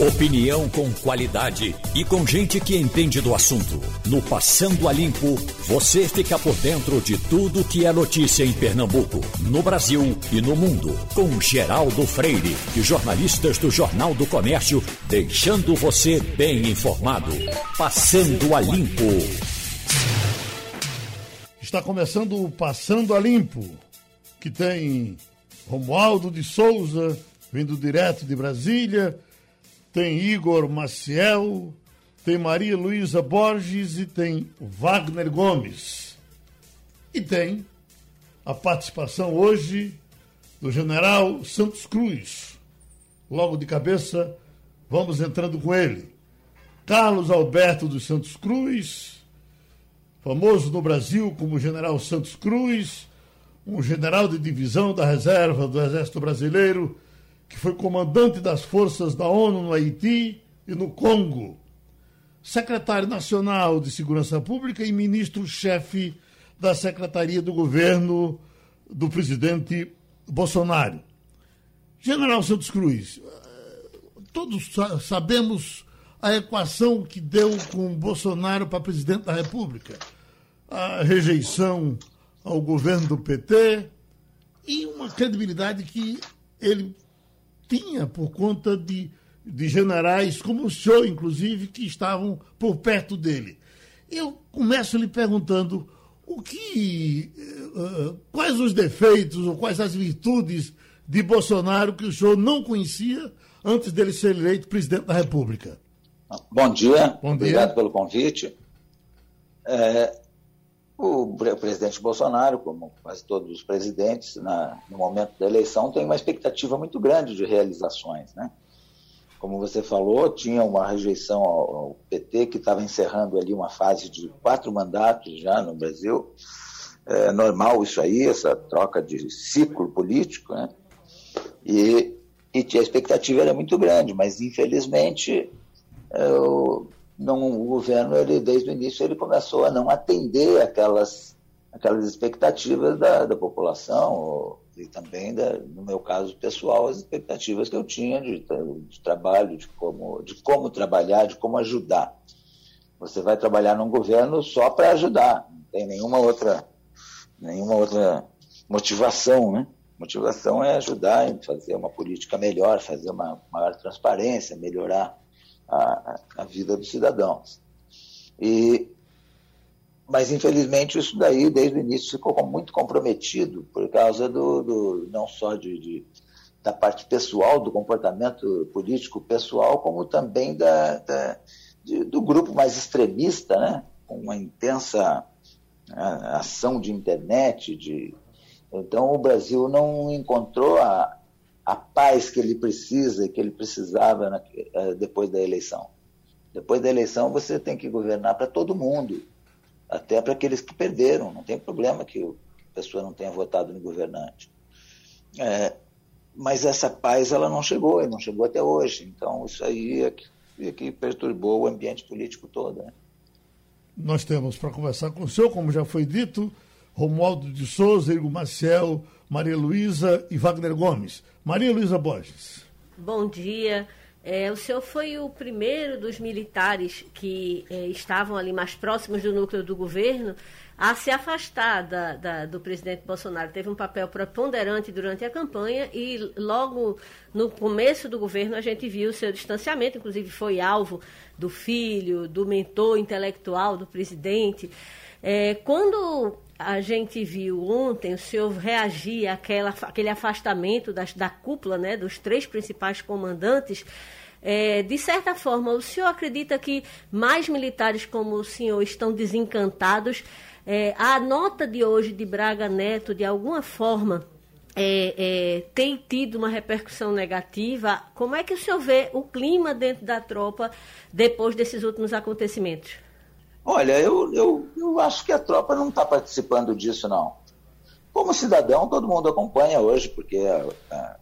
Opinião com qualidade e com gente que entende do assunto. No Passando a Limpo, você fica por dentro de tudo que é notícia em Pernambuco, no Brasil e no mundo. Com Geraldo Freire e jornalistas do Jornal do Comércio, deixando você bem informado. Passando a Limpo. Está começando o Passando a Limpo, que tem Romualdo de Souza, vindo direto de Brasília tem Igor Maciel, tem Maria Luísa Borges e tem Wagner Gomes. E tem a participação hoje do general Santos Cruz. Logo de cabeça, vamos entrando com ele. Carlos Alberto dos Santos Cruz, famoso no Brasil como General Santos Cruz, um general de divisão da reserva do Exército Brasileiro que foi comandante das forças da ONU no Haiti e no Congo, secretário nacional de Segurança Pública e ministro-chefe da Secretaria do Governo do presidente Bolsonaro. General Santos Cruz, todos sabemos a equação que deu com Bolsonaro para presidente da República. A rejeição ao governo do PT e uma credibilidade que ele tinha por conta de, de generais como o senhor, inclusive, que estavam por perto dele. Eu começo lhe perguntando o que, uh, quais os defeitos ou quais as virtudes de Bolsonaro que o senhor não conhecia antes dele ser eleito presidente da República. Bom dia, Bom dia. obrigado pelo convite. É, o presidente Bolsonaro, como quase todos os presidentes, na, no momento da eleição, tem uma expectativa muito grande de realizações. Né? Como você falou, tinha uma rejeição ao, ao PT, que estava encerrando ali uma fase de quatro mandatos já no Brasil. É normal isso aí, essa troca de ciclo político. Né? E, e a expectativa era muito grande, mas infelizmente. É, o, não, o governo, ele, desde o início, ele começou a não atender aquelas, aquelas expectativas da, da população e também, da, no meu caso pessoal, as expectativas que eu tinha de, de trabalho, de como, de como trabalhar, de como ajudar. Você vai trabalhar num governo só para ajudar, não tem nenhuma outra, nenhuma outra motivação, né? Motivação é ajudar em fazer uma política melhor, fazer uma maior transparência, melhorar a, a vida dos cidadãos. E, mas, infelizmente, isso daí, desde o início, ficou muito comprometido por causa do, do não só de, de, da parte pessoal, do comportamento político pessoal, como também da, da de, do grupo mais extremista, né? com uma intensa ação de internet. De... Então, o Brasil não encontrou a, a paz que ele precisa e que ele precisava na, eh, depois da eleição. Depois da eleição, você tem que governar para todo mundo, até para aqueles que perderam. Não tem problema que a pessoa não tenha votado no governante. É, mas essa paz ela não chegou, e não chegou até hoje. Então, isso aí é que, é que perturbou o ambiente político todo. Né? Nós temos para conversar com o senhor, como já foi dito, Romualdo de Souza, Igor Maciel, Maria Luísa e Wagner Gomes. Maria Luísa Borges. Bom dia. É, o senhor foi o primeiro dos militares que é, estavam ali mais próximos do núcleo do governo a se afastar da, da, do presidente Bolsonaro. Teve um papel preponderante durante a campanha e logo no começo do governo a gente viu o seu distanciamento, inclusive foi alvo do filho, do mentor intelectual do presidente. É, quando a gente viu ontem o senhor reagir àquela, àquele afastamento das, da cúpula, né, dos três principais comandantes. É, de certa forma, o senhor acredita que mais militares como o senhor estão desencantados? É, a nota de hoje de Braga Neto, de alguma forma, é, é, tem tido uma repercussão negativa. Como é que o senhor vê o clima dentro da tropa depois desses últimos acontecimentos? Olha, eu, eu, eu acho que a tropa não está participando disso, não. Como cidadão, todo mundo acompanha hoje, porque a,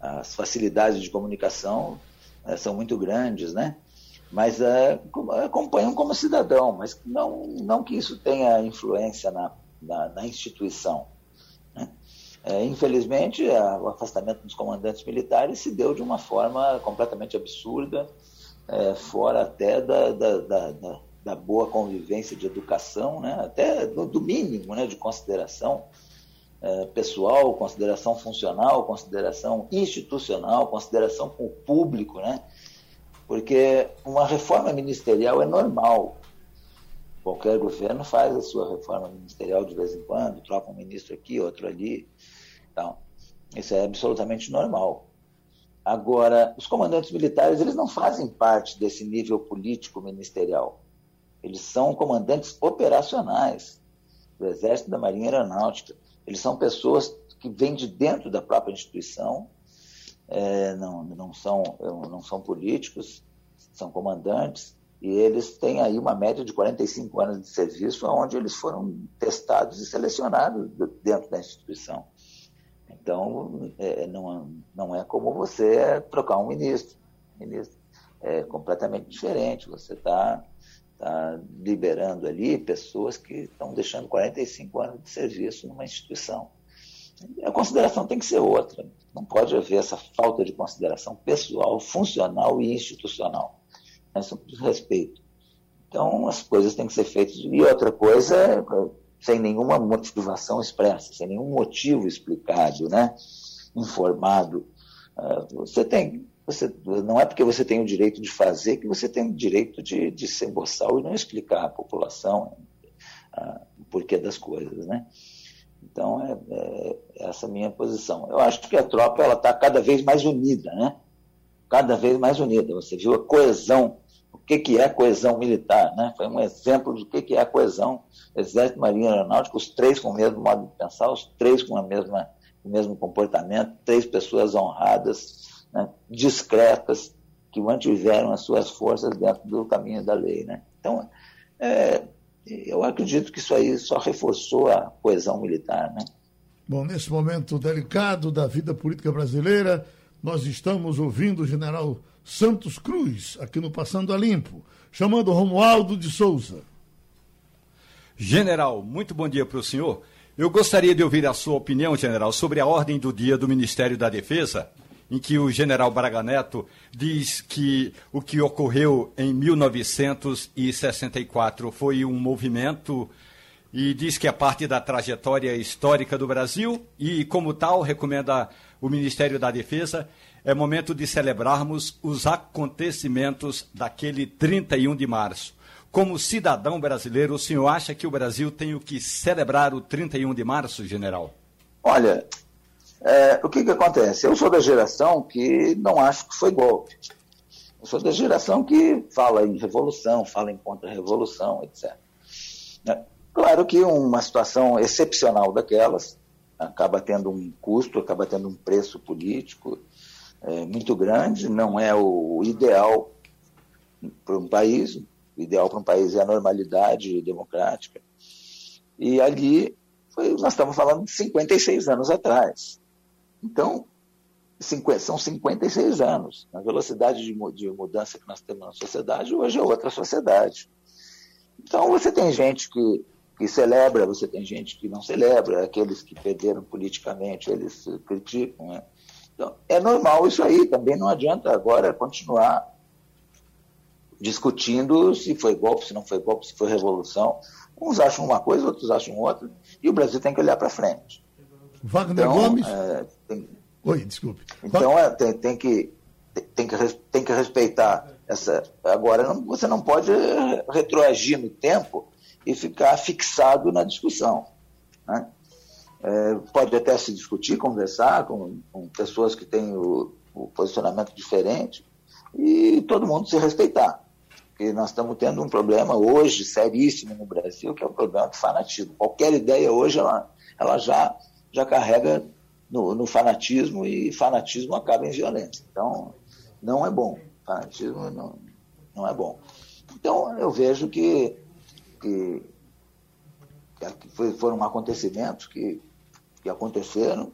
a, as facilidades de comunicação é, são muito grandes, né? Mas é, acompanham como cidadão, mas não, não que isso tenha influência na, na, na instituição. Né? É, infelizmente, a, o afastamento dos comandantes militares se deu de uma forma completamente absurda, fora até da, da, da, da, boa convivência de educação, né? até do, do mínimo né? de consideração é, pessoal, consideração funcional, consideração institucional, consideração com o público, né? porque uma reforma ministerial é normal. Qualquer governo faz a sua reforma ministerial de vez em quando, troca um ministro aqui, outro ali. Então, isso é absolutamente normal. Agora, os comandantes militares, eles não fazem parte desse nível político ministerial. Eles são comandantes operacionais do Exército da Marinha Aeronáutica. Eles são pessoas que vêm de dentro da própria instituição, é, não, não, são, não são políticos, são comandantes, e eles têm aí uma média de 45 anos de serviço, onde eles foram testados e selecionados dentro da instituição. Então, é, não, não é como você trocar um ministro. ministro é completamente diferente. Você está tá liberando ali pessoas que estão deixando 45 anos de serviço numa instituição. A consideração tem que ser outra. Não pode haver essa falta de consideração pessoal, funcional e institucional. É sobre respeito. Então, as coisas têm que ser feitas. E outra coisa, sem nenhuma motivação expressa, sem nenhum motivo explicado, né? informado. Ah, você tem. Você, não é porque você tem o direito de fazer que você tem o direito de, de boçal e não explicar à população uh, o porquê das coisas. Né? Então, é, é, essa é a minha posição. Eu acho que a tropa está cada vez mais unida, né? cada vez mais unida. Você viu a coesão que, que é coesão militar, né? Foi um exemplo do que, que é a coesão Exército, Marinha Aeronáutica, os três com o mesmo modo de pensar, os três com a mesma, o mesmo comportamento, três pessoas honradas, né? discretas, que mantiveram as suas forças dentro do caminho da lei, né? Então, é, eu acredito que isso aí só reforçou a coesão militar, né? Bom, nesse momento delicado da vida política brasileira, nós estamos ouvindo o general Santos Cruz, aqui no Passando a Limpo, chamando Romualdo de Souza. General, muito bom dia para o senhor. Eu gostaria de ouvir a sua opinião, general, sobre a ordem do dia do Ministério da Defesa, em que o general Braga Neto diz que o que ocorreu em 1964 foi um movimento e diz que é parte da trajetória histórica do Brasil e, como tal, recomenda o Ministério da Defesa é momento de celebrarmos os acontecimentos daquele 31 de março. Como cidadão brasileiro, o senhor acha que o Brasil tem o que celebrar o 31 de março, general? Olha, é, o que, que acontece? Eu sou da geração que não acho que foi golpe. Eu sou da geração que fala em revolução, fala em contra-revolução, etc. É, claro que uma situação excepcional daquelas acaba tendo um custo, acaba tendo um preço político, é, muito grande, não é o ideal para um país, o ideal para um país é a normalidade democrática. E ali, foi, nós estamos falando de 56 anos atrás. Então, são 56 anos. A velocidade de, de mudança que nós temos na sociedade hoje é outra sociedade. Então, você tem gente que, que celebra, você tem gente que não celebra, aqueles que perderam politicamente, eles criticam. Né? Então, é normal isso aí, também não adianta agora continuar discutindo se foi golpe, se não foi golpe, se foi revolução. Uns acham uma coisa, outros acham outra, e o Brasil tem que olhar para frente. Wagner então, Gomes? É, tem... Oi, desculpe. Então é, tem, tem, que, tem, que, tem que respeitar essa. Agora, não, você não pode retroagir no tempo e ficar fixado na discussão. Né? É, pode até se discutir, conversar com, com pessoas que têm o, o, posicionamento diferente e todo mundo se respeitar. Porque nós estamos tendo um problema hoje seríssimo no Brasil, que é o problema do fanatismo. Qualquer ideia hoje, ela, ela já, já carrega no, no fanatismo e fanatismo acaba em violência. Então, não é bom. Fanatismo não, não é bom. Então, eu vejo que, que, que foram acontecimentos que que aconteceram.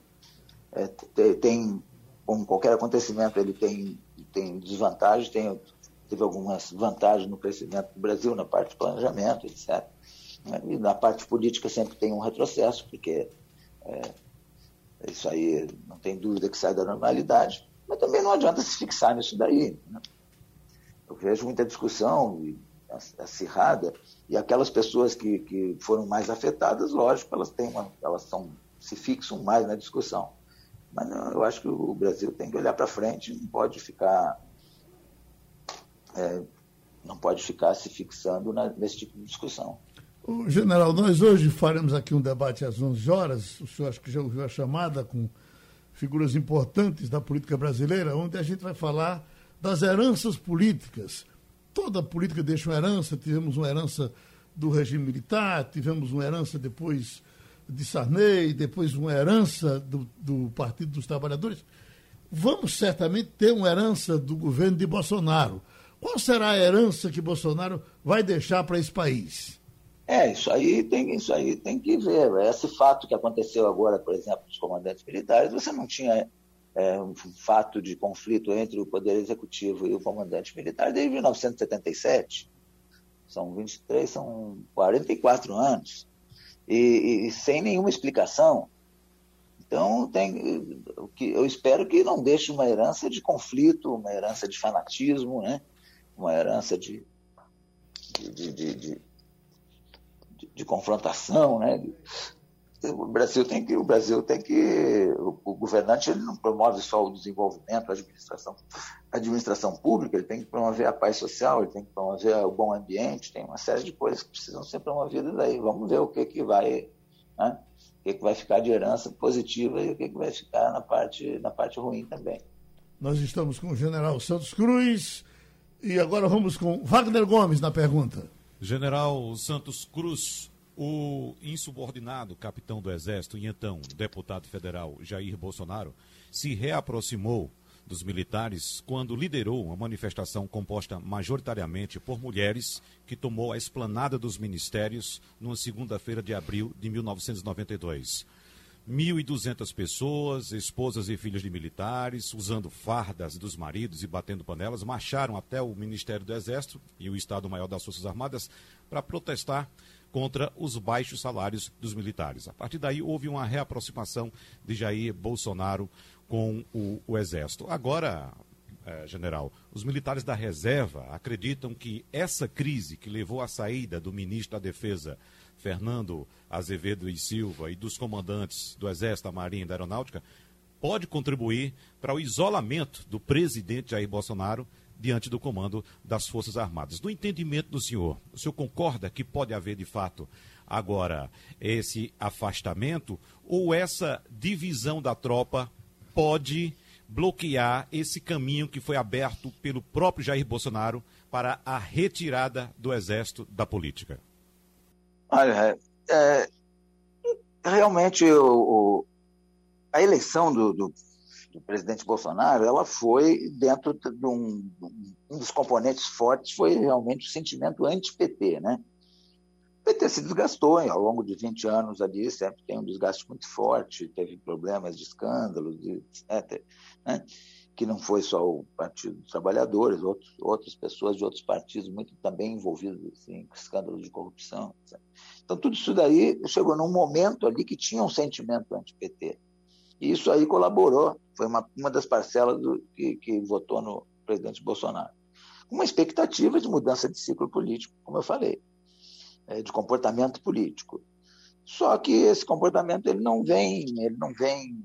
É, tem, como qualquer acontecimento, ele tem, tem desvantagens, tem, teve algumas vantagens no crescimento do Brasil, na parte de planejamento, etc. E na parte política sempre tem um retrocesso, porque é, Isso aí não tem dúvida que sai da normalidade, mas também não adianta se fixar nisso daí. Né? Eu vejo muita discussão acirrada e aquelas pessoas que, que foram mais afetadas, lógico, elas têm uma, elas são, se fixam mais na discussão. Mas não, eu acho que o Brasil tem que olhar para frente, não pode ficar é, não pode ficar se fixando na, nesse tipo de discussão. General, nós hoje faremos aqui um debate às 11 horas. O senhor acho que já ouviu a chamada com figuras importantes da política brasileira, onde a gente vai falar das heranças políticas. Toda política deixa uma herança, tivemos uma herança do regime militar, tivemos uma herança depois de Sarney, depois uma herança do, do Partido dos Trabalhadores. Vamos certamente ter uma herança do governo de Bolsonaro. Qual será a herança que Bolsonaro vai deixar para esse país? É, isso aí tem, isso aí tem que ver. Esse fato que aconteceu agora, por exemplo, dos comandantes militares, você não tinha é, um fato de conflito entre o Poder Executivo e o comandante militar desde 1977. São 23, são 44 anos. E, e sem nenhuma explicação. Então, tem, eu espero que não deixe uma herança de conflito, uma herança de fanatismo, né? uma herança de, de, de, de confrontação, né? O Brasil tem que, o Brasil tem que, o, o, governante ele não promove só o desenvolvimento, a administração, a administração pública, ele tem que promover a paz social, ele tem que promover o bom ambiente, tem uma série de coisas que precisam ser promovidas aí. Vamos ver o que que vai, né? o que, que vai ficar de herança positiva e o que, que vai ficar na parte, na parte ruim também. Nós estamos com o general Santos Cruz, e agora vamos com Wagner Gomes na pergunta. General Santos Cruz, o insubordinado capitão do Exército e então deputado federal Jair Bolsonaro se reaproximou dos militares quando liderou uma manifestação composta majoritariamente por mulheres que tomou a esplanada dos ministérios numa segunda-feira de abril de 1992. 1.200 pessoas, esposas e filhos de militares, usando fardas dos maridos e batendo panelas, marcharam até o Ministério do Exército e o Estado-Maior das Forças Armadas para protestar contra os baixos salários dos militares. A partir daí, houve uma reaproximação de Jair Bolsonaro com o, o Exército. Agora, é, general, os militares da reserva acreditam que essa crise que levou à saída do ministro da Defesa Fernando Azevedo e Silva e dos comandantes do Exército, da Marinha e da Aeronáutica, pode contribuir para o isolamento do presidente Jair Bolsonaro diante do comando das Forças Armadas. No entendimento do senhor, o senhor concorda que pode haver de fato agora esse afastamento ou essa divisão da tropa pode bloquear esse caminho que foi aberto pelo próprio Jair Bolsonaro para a retirada do Exército da política? Olha, é, realmente o, o, a eleição do, do, do, presidente Bolsonaro, ela foi dentro de um, um dos componentes fortes foi realmente o sentimento anti-PT, né? O PT se desgastou ao longo de 20 anos ali, sempre tem um desgaste muito forte, teve problemas de escândalos, etc. Né? que não foi só o Partido dos Trabalhadores, outros, outras pessoas de outros partidos muito também envolvidas assim, com escândalos de corrupção. Etc. Então, tudo isso daí chegou num momento ali que tinha um sentimento anti-PT. E isso aí colaborou, foi uma, uma das parcelas do, que, que votou no presidente Bolsonaro. Uma expectativa de mudança de ciclo político, como eu falei, é, de comportamento político. Só que esse comportamento ele não vem, ele não vem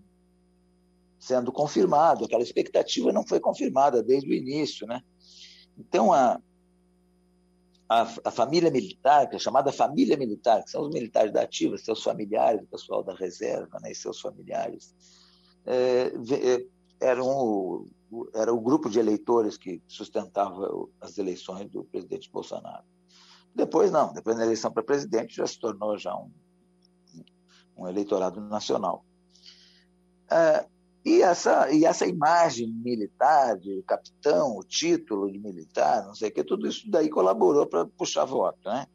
sendo confirmado, aquela expectativa não foi confirmada desde o início. Né? Então, a, a, a, família militar, que é chamada família militar, que são os militares da ativa, seus familiares, o pessoal da reserva né, e seus familiares, é, é, eram o, era o grupo de eleitores que sustentava as eleições do presidente Bolsonaro. Depois não, depois da eleição para presidente já se tornou já um, um eleitorado nacional. É, e essa, e essa imagem militar, de capitão, o título de militar, não sei o que, tudo isso daí colaborou para puxar voto. Né?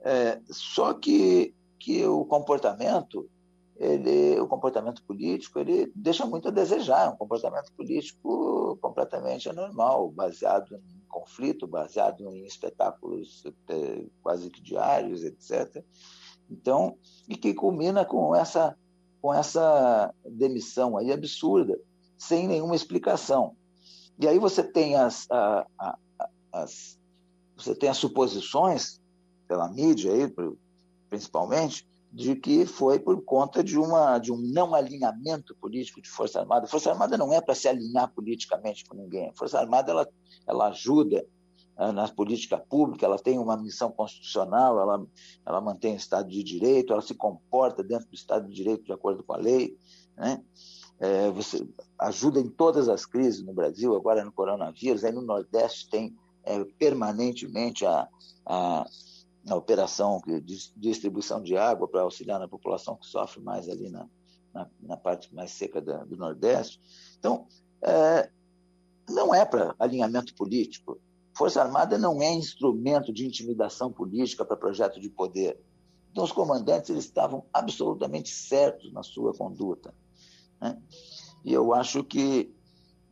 É, só que, que o comportamento, ele, o comportamento político, ele deixa muito a desejar, um comportamento político completamente anormal, baseado em conflito, baseado em espetáculos é, quase que diários, etc. Então, e que culmina com essa com essa demissão aí absurda, sem nenhuma explicação. E aí você tem as, a, a, as você tem as suposições pela mídia aí, principalmente, de que foi por conta de, uma, de um não alinhamento político de Força Armada. Força Armada não é para se alinhar politicamente com ninguém. Força Armada ela, ela ajuda na política pública, ela tem uma missão constitucional, ela, ela mantém o Estado de Direito, ela se comporta dentro do Estado de Direito de acordo com a lei. Né? É, você ajuda em todas as crises no Brasil, agora no coronavírus, aí no Nordeste tem é, permanentemente a, a na operação de distribuição de água para auxiliar na população que sofre mais ali na, na, na parte mais seca da, do Nordeste. Então, é, não é para alinhamento político. Força Armada não é instrumento de intimidação política para projeto de poder. Então, os comandantes eles estavam absolutamente certos na sua conduta. Né? E eu acho que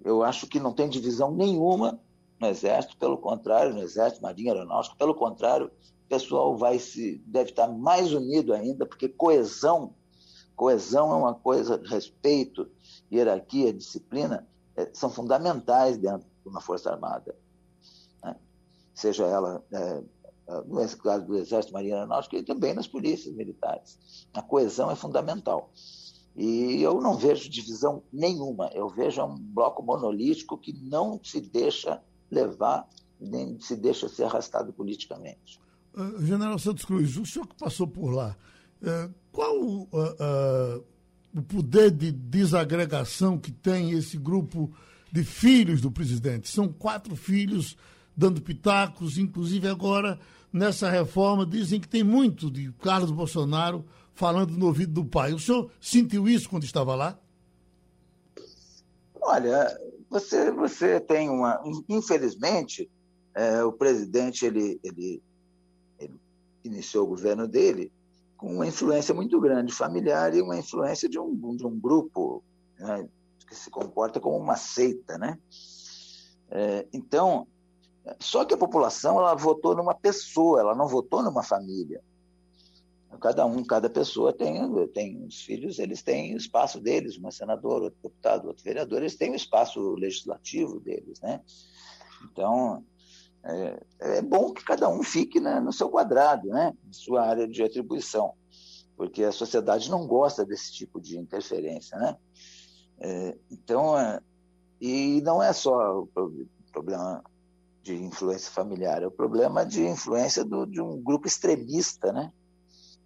eu acho que não tem divisão nenhuma no Exército, pelo contrário, no Exército, Marinha Aeronáutica, pelo contrário, o pessoal vai se deve estar mais unido ainda, porque coesão, coesão é uma coisa, respeito, hierarquia, disciplina, é, são fundamentais dentro de uma força armada? Seja ela é, no caso do Exército, Marinha Aeronáutica e também nas polícias militares. A coesão é fundamental. E eu não vejo divisão nenhuma. Eu vejo um bloco monolítico que não se deixa levar, nem se deixa ser arrastado politicamente. Uh, General Santos Cruz, o senhor que passou por lá, uh, qual o poder de desagregação que tem esse grupo de filhos do presidente? São quatro filhos dando pitacos, inclusive agora nessa reforma dizem que tem muito de Carlos Bolsonaro falando no ouvido do pai. O senhor sentiu isso quando estava lá? Olha, você, você tem uma. Infelizmente, é, o presidente ele, ele iniciou o governo dele com uma influência muito grande familiar e uma influência de um, de um grupo né, que se comporta como uma seita, né? É, então, só que a população ela votou numa pessoa, ela não votou numa família. Cada um, cada pessoa tem, tem os filhos, eles têm o espaço deles, um senador, outro deputado, outro vereador, eles têm o espaço legislativo deles, né? Então, é, é bom que cada um fique né, no seu quadrado, né, sua área de atribuição, porque a sociedade não gosta desse tipo de interferência, né? É, então, é, e não é só o problema de influência familiar, é o problema de influência do, de um grupo extremista, né?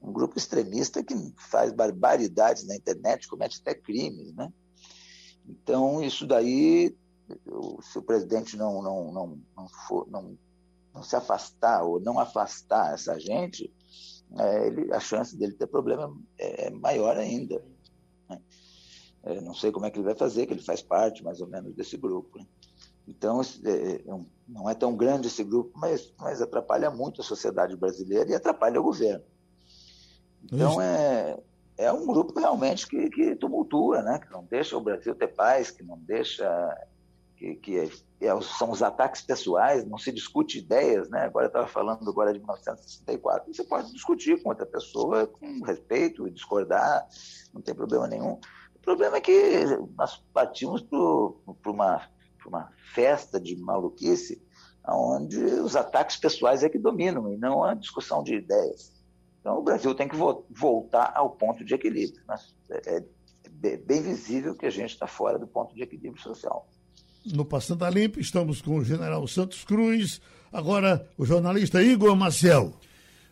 Um grupo extremista que faz barbaridades na internet, comete até crimes, né? Então, isso daí se o presidente não, não, não, não, for, não, não se afastar ou não afastar essa gente, é, ele, a chance dele ter problema é, é maior ainda. Né? É, não sei como é que ele vai fazer, que ele faz parte mais ou menos desse grupo. Né? Então, é, é não é tão grande esse grupo, mas, mas atrapalha muito a sociedade brasileira e atrapalha o governo. Então, é, é um grupo realmente que, que tumultua, né? que não deixa o Brasil ter paz, que não deixa que, que é, é, são os ataques pessoais, não se discute ideias, né? Agora eu estava falando agora de 1964, você pode discutir com outra pessoa com respeito e discordar, não tem problema nenhum. O problema é que nós partimos para uma, uma festa de maluquice onde os ataques pessoais é que dominam e não a discussão de ideias. Então o Brasil tem que vo voltar ao ponto de equilíbrio. Né? É, é bem visível que a gente está fora do ponto de equilíbrio social no Passando a Limpo. Estamos com o general Santos Cruz. Agora, o jornalista Igor Maciel.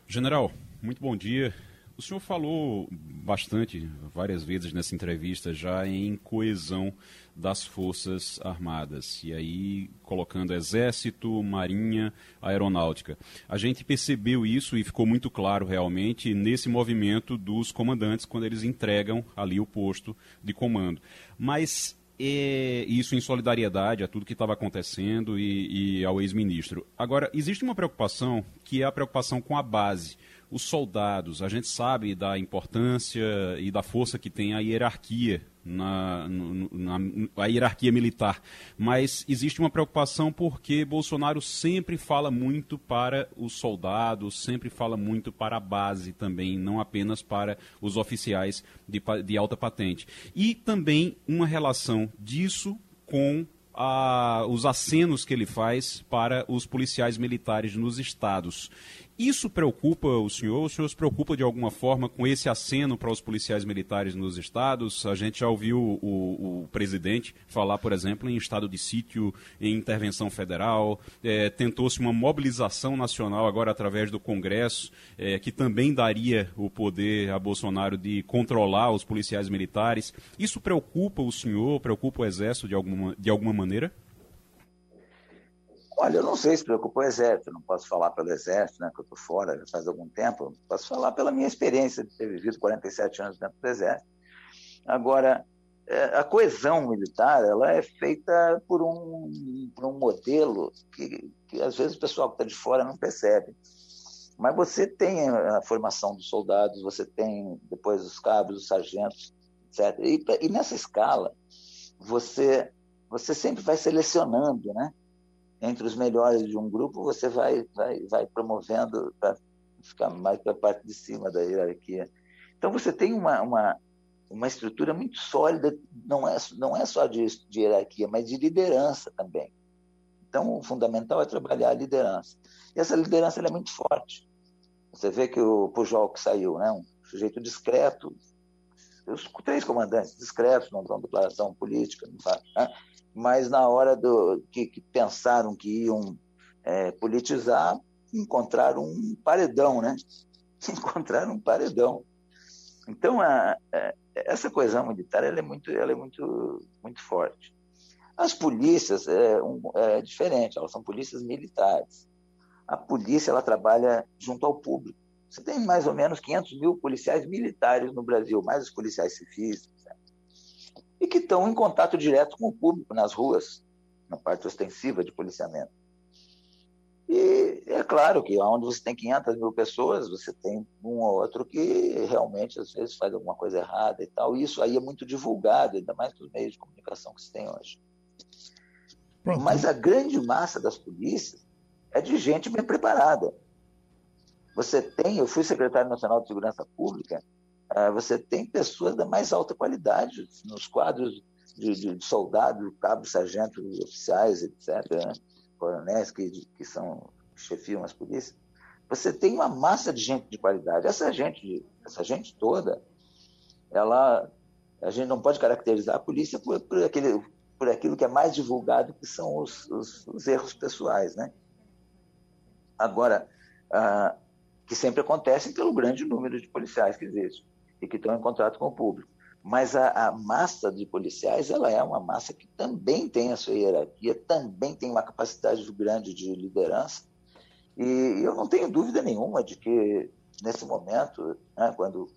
General, muito bom dia. O senhor falou bastante, várias vezes nessa entrevista, já em coesão das Forças Armadas. E aí, colocando Exército, Marinha, Aeronáutica. A gente percebeu isso e ficou muito claro realmente nesse movimento dos comandantes quando eles entregam ali o posto de comando. Mas e isso em solidariedade a tudo que estava acontecendo e, e ao ex-ministro. Agora, existe uma preocupação que é a preocupação com a base. Os soldados, a gente sabe da importância e da força que tem a hierarquia na, na, na hierarquia militar, mas existe uma preocupação porque Bolsonaro sempre fala muito para os soldados, sempre fala muito para a base também, não apenas para os oficiais de, de alta patente. E também uma relação disso com a, os acenos que ele faz para os policiais militares nos estados. Isso preocupa o senhor? O senhor se preocupa de alguma forma com esse aceno para os policiais militares nos estados? A gente já ouviu o, o presidente falar, por exemplo, em estado de sítio, em intervenção federal. É, Tentou-se uma mobilização nacional agora através do Congresso, é, que também daria o poder a Bolsonaro de controlar os policiais militares. Isso preocupa o senhor? Preocupa o Exército de alguma, de alguma maneira? Olha, eu não sei se preocupa o Exército, não posso falar pelo Exército, né, que eu estou fora faz algum tempo, posso falar pela minha experiência de ter vivido 47 anos dentro do Exército. Agora, é, a coesão militar ela é feita por um, por um modelo que, que às vezes o pessoal que está de fora não percebe. Mas você tem a formação dos soldados, você tem depois os cabos, os sargentos, etc. E, e nessa escala, você, você sempre vai selecionando, né? Entre os melhores de um grupo, você vai, vai, vai promovendo para ficar mais para a parte de cima da hierarquia. Então, você tem uma, uma, uma estrutura muito sólida, não é, não é só de, de hierarquia, mas de liderança também. Então, o fundamental é trabalhar a liderança. E essa liderança é muito forte. Você vê que o Pujol que saiu, né, um sujeito discreto, os três comandantes discretos, não dão declaração política, não faz, né? mas na hora do que, que pensaram que iam é, politizar, encontraram um paredão, né? Encontraram um paredão. Então, a, a, essa coesão militar ela é, muito, ela é muito, muito forte. As polícias é, um, é diferente, elas são polícias militares. A polícia ela trabalha junto ao público. Você tem mais ou menos 500 mil policiais militares no Brasil, mais os policiais civis, e que estão em contato direto com o público nas ruas, na parte ostensiva de policiamento. E é claro que onde você tem 500 mil pessoas, você tem um ou outro que realmente às vezes faz alguma coisa errada e tal. E isso aí é muito divulgado, ainda mais nos meios de comunicação que se tem hoje. Pronto. Mas a grande massa das polícias é de gente bem preparada. Você tem, eu fui secretário nacional de segurança pública, ah, você tem pessoas da mais alta qualidade nos quadros de, de, de soldados, cabos, sargentos, oficiais, etc., né? coronéis que, que são chefiam as polícias. Você tem uma massa de gente de qualidade. Essa gente, essa gente toda, ela, a gente não pode caracterizar a polícia por, por, aquele, por aquilo que é mais divulgado, que são os, os, os erros pessoais, né? Agora, ah, que sempre acontecem pelo grande número de policiais que existem e que estão em contato com o público. Mas a, a, massa de policiais ela é uma massa que também tem a sua hierarquia, também tem uma capacidade grande de liderança. E eu não tenho dúvida nenhuma de que, nesse momento, né, quando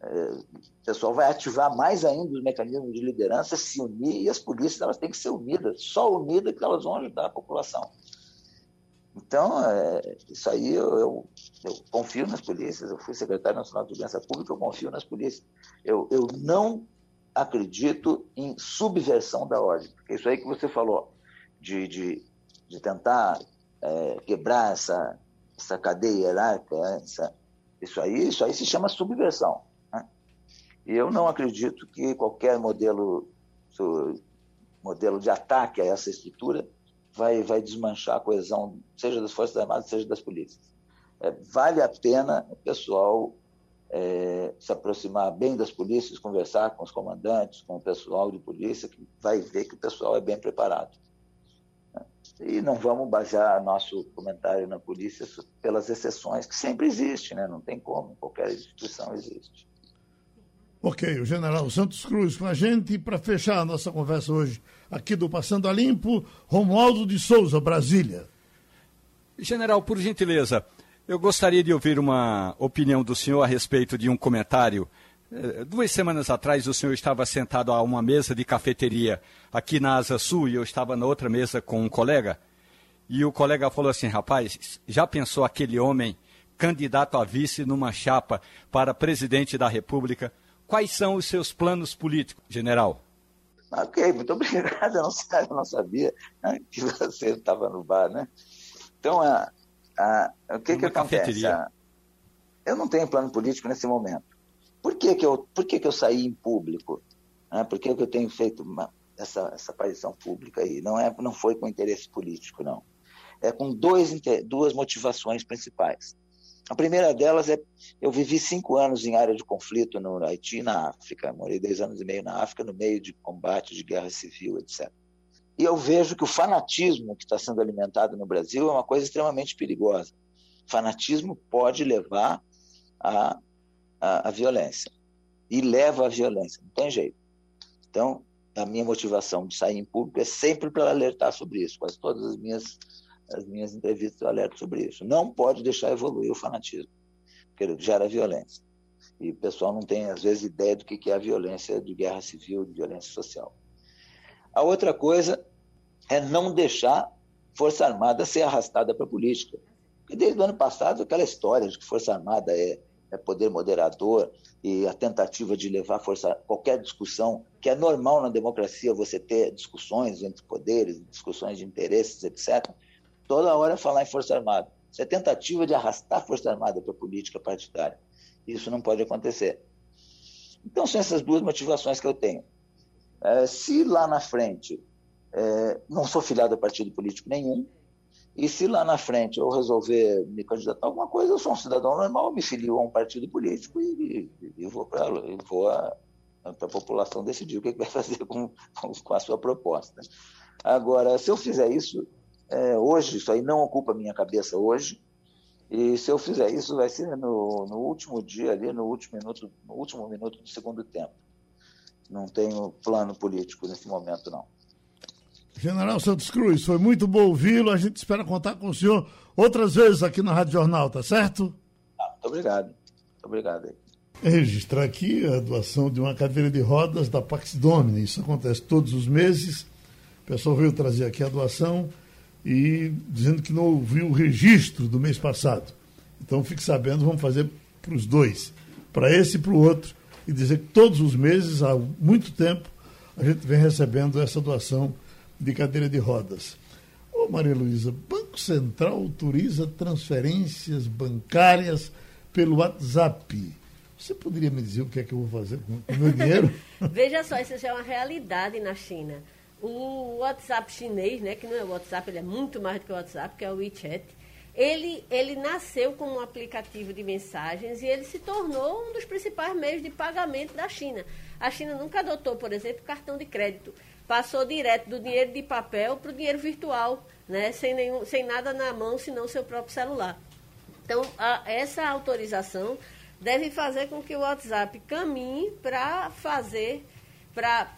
é, o pessoal vai ativar mais ainda os mecanismos de liderança, se unir, e as polícias elas têm que ser unidas, só unidas que elas vão ajudar a população. Então, é, isso aí eu, eu, eu, confio nas polícias. Eu fui secretário nacional de segurança pública, eu confio nas polícias. Eu, eu não acredito em subversão da ordem. Porque isso aí que você falou, de, de, de tentar é, quebrar essa, essa cadeia hierárquica, né, essa, isso, aí, isso aí se chama subversão. Né? E eu não acredito que qualquer modelo, modelo de ataque a essa estrutura vai, vai desmanchar a coesão, seja das Forças Armadas, seja das polícias. É, vale a pena o pessoal é, se aproximar bem das polícias, conversar com os comandantes, com o pessoal de polícia, que vai ver que o pessoal é bem preparado. E não vamos basear nosso comentário na polícia pelas exceções, que sempre existe, né? não tem como, qualquer instituição existe. Ok, o general Santos Cruz com a gente. Para fechar a nossa conversa hoje, aqui do Passando a Limpo, Romualdo de Souza, Brasília. General, por gentileza, eu gostaria de ouvir uma opinião do senhor a respeito de um comentário. Eh, duas semanas atrás, o senhor estava sentado a uma mesa de cafeteria aqui na Asa Sul e eu estava na outra mesa com um colega. E o colega falou assim: rapaz, já pensou aquele homem candidato a vice numa chapa para presidente da República? Quais são os seus planos políticos, general? Ok, muito obrigado. Eu não, eu não sabia né, que você estava no bar, né? Então, a, a, o que, que acontece? A, eu não tenho plano político nesse momento. Por que, que, eu, por que, que eu saí em público? Né? Por que, que eu tenho feito uma, essa, essa aparição pública aí? Não, é, não foi com interesse político, não. É com dois, duas motivações principais. A primeira delas é, eu vivi cinco anos em área de conflito no Haiti e na África. Morei dez anos e meio na África, no meio de combate, de guerra civil, etc. E eu vejo que o fanatismo que está sendo alimentado no Brasil é uma coisa extremamente perigosa. Fanatismo pode levar à, à, à violência. E leva à violência, não tem jeito. Então, a minha motivação de sair em público é sempre para alertar sobre isso. Quase todas as minhas as minhas entrevistas eu alerto sobre isso. Não pode deixar evoluir o fanatismo, porque gera violência. E o pessoal não tem, às vezes, ideia do que é a violência de guerra civil, de violência social. A outra coisa é não deixar Força Armada ser arrastada para a política. Porque desde o ano passado, aquela história de que Força Armada é, é poder moderador e a tentativa de levar força, qualquer discussão, que é normal na democracia você ter discussões entre poderes, discussões de interesses, etc toda hora falar em Força Armada. Isso é tentativa de arrastar a Força Armada para a política partidária. Isso não pode acontecer. Então, são essas duas motivações que eu tenho. É, se lá na frente é, não sou filiado a partido político nenhum, e se lá na frente eu resolver me candidatar a alguma coisa, eu sou um cidadão normal, me filio a um partido político e, e, e vou para a, população decidir o que, que vai fazer com, com, a sua proposta. Agora, se eu fizer isso, é, hoje, isso aí não ocupa a minha cabeça hoje. E se eu fizer isso, vai ser no, no último dia ali, no último minuto, no último minuto do segundo tempo. Não tenho plano político nesse momento, não. General Santos Cruz, foi muito bom ouvi-lo. A gente espera contar com o senhor outras vezes aqui na Rádio Jornal, tá certo? Ah, muito obrigado. Muito obrigado. Registrar aqui a doação de uma cadeira de rodas da Pax Domini. Isso acontece todos os meses. O pessoal veio trazer aqui a doação e dizendo que não ouviu o registro do mês passado. Então fique sabendo, vamos fazer para os dois, para esse e para o outro, e dizer que todos os meses, há muito tempo, a gente vem recebendo essa doação de cadeira de rodas. Ô Maria Luísa, Banco Central autoriza transferências bancárias pelo WhatsApp. Você poderia me dizer o que é que eu vou fazer com o meu dinheiro? Veja só, isso já é uma realidade na China. O WhatsApp chinês, né, que não é WhatsApp, ele é muito mais do que o WhatsApp, que é o WeChat, ele, ele nasceu como um aplicativo de mensagens e ele se tornou um dos principais meios de pagamento da China. A China nunca adotou, por exemplo, cartão de crédito. Passou direto do dinheiro de papel para o dinheiro virtual, né, sem, nenhum, sem nada na mão, senão seu próprio celular. Então, a, essa autorização deve fazer com que o WhatsApp caminhe para fazer para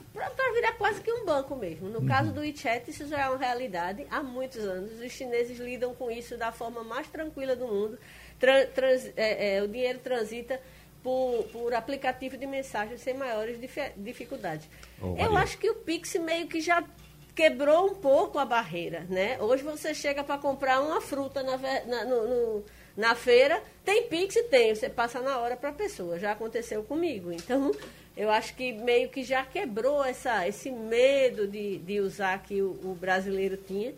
virar quase que um banco mesmo. No uhum. caso do WeChat, isso já é uma realidade há muitos anos. Os chineses lidam com isso da forma mais tranquila do mundo. trans, é, é, o dinheiro transita por, por aplicativo de mensagem sem maiores dificuldades. Oh, Eu acho que o Pix meio que já quebrou um pouco a barreira, né? Hoje você chega para comprar uma fruta na, na, no, no, na feira, tem Pix e tem, você passa na hora para a pessoa. Já aconteceu comigo. Então, eu acho que meio que já quebrou essa, esse medo de, de usar que o, o brasileiro tinha.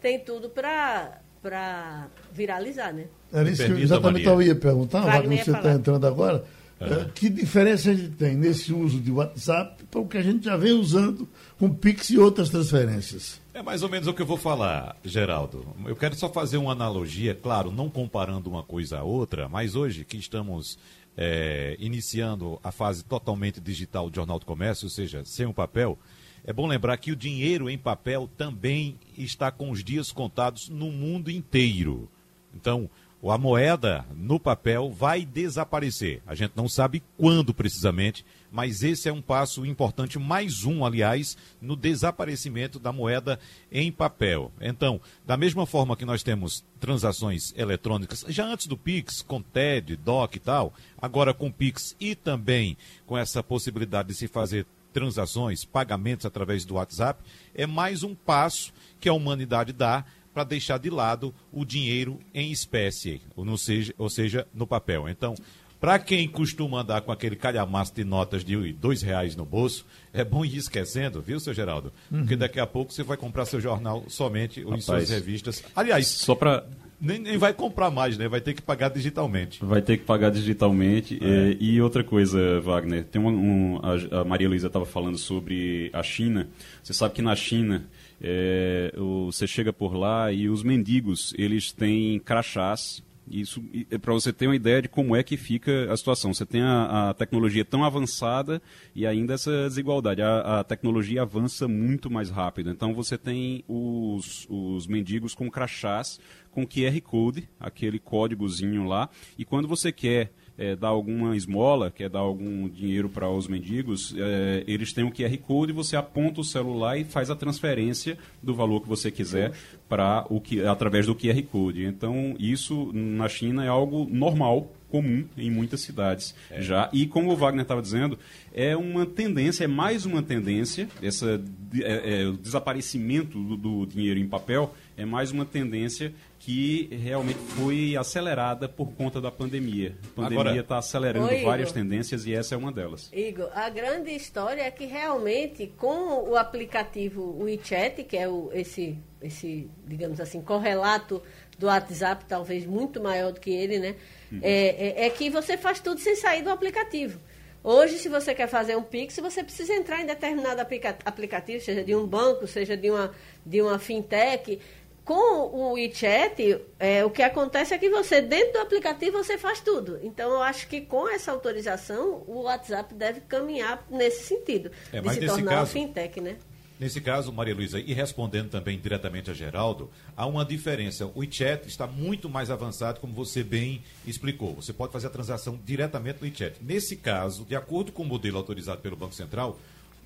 Tem tudo para viralizar, né? Era isso que eu exatamente eu ia perguntar, Wagner, você está entrando agora. É. é. Que diferença a gente tem nesse uso de WhatsApp para o que a gente já vem usando com Pix e outras transferências? É mais ou menos o que eu vou falar, Geraldo. Eu quero só fazer uma analogia, claro, não comparando uma coisa a outra, mas hoje que estamos é, iniciando a fase totalmente digital do Jornal do Comércio, ou seja, sem o papel, é bom lembrar que o dinheiro em papel também está com os dias contados no mundo inteiro. Então, a moeda no papel vai desaparecer. A gente não sabe quando precisamente, mas esse é um passo importante, mais um, aliás, no desaparecimento da moeda em papel. Então, da mesma forma que nós temos transações eletrônicas, já antes do Pix, com TED, DOC e tal, agora com Pix e também com essa possibilidade de se fazer transações, pagamentos através do WhatsApp, é mais um passo que a humanidade dá para deixar de lado o dinheiro em espécie, ou, seja, ou seja, no papel. Então, Para quem costuma andar com aquele calhamaço de notas de dois reais no bolso, é bom ir esquecendo, viu, seu Geraldo? Uhum. Porque daqui a pouco você vai comprar seu jornal somente ou em suas revistas. Aliás, só para nem, nem, vai comprar mais, né? Vai ter que pagar digitalmente. Vai ter que pagar digitalmente. É. É, e outra coisa, Wagner, tem uma, um, a, a Maria Luísa estava falando sobre a China. Você sabe que na China é, você chega por lá e os mendigos eles têm crachás isso é para você ter uma ideia de como é que fica a situação. Você tem a, a tecnologia tão avançada e ainda essa desigualdade. A, a, tecnologia avança muito mais rápido. Então você tem os, os mendigos com crachás com QR Code, aquele códigozinho lá, e quando você quer é, dar alguma esmola, quer dar algum dinheiro para os mendigos, é, eles têm um QR Code e você aponta o celular e faz a transferência do valor que você quiser para o que através do QR Code. Então isso na China é algo normal comum em muitas cidades é. já. E como o Wagner estava dizendo, é uma tendência, é mais uma tendência, essa, é, é, o desaparecimento do, do, dinheiro em papel é mais uma tendência que realmente foi acelerada por conta da pandemia. A pandemia está acelerando Ô, várias tendências e essa é uma delas. Igor, a grande história é que realmente com o aplicativo WeChat, que é o, esse, esse, digamos assim, correlato do WhatsApp, talvez muito maior do que ele, né? Uhum. É, é, é que você faz tudo sem sair do aplicativo. Hoje, se você quer fazer um Pix, você precisa entrar em determinado aplica aplicativo, seja de um banco, seja de uma, de uma fintech. Com o WeChat, é, o que acontece é que você, dentro do aplicativo, você faz tudo. Então, eu acho que com essa autorização, o WhatsApp deve caminhar nesse sentido, é, de se tornar caso, fintech, né? Nesse caso, Maria Luísa, e respondendo também diretamente a Geraldo, há uma diferença. O WeChat está muito mais avançado, como você bem explicou. Você pode fazer a transação diretamente no WeChat. Nesse caso, de acordo com o modelo autorizado pelo Banco Central,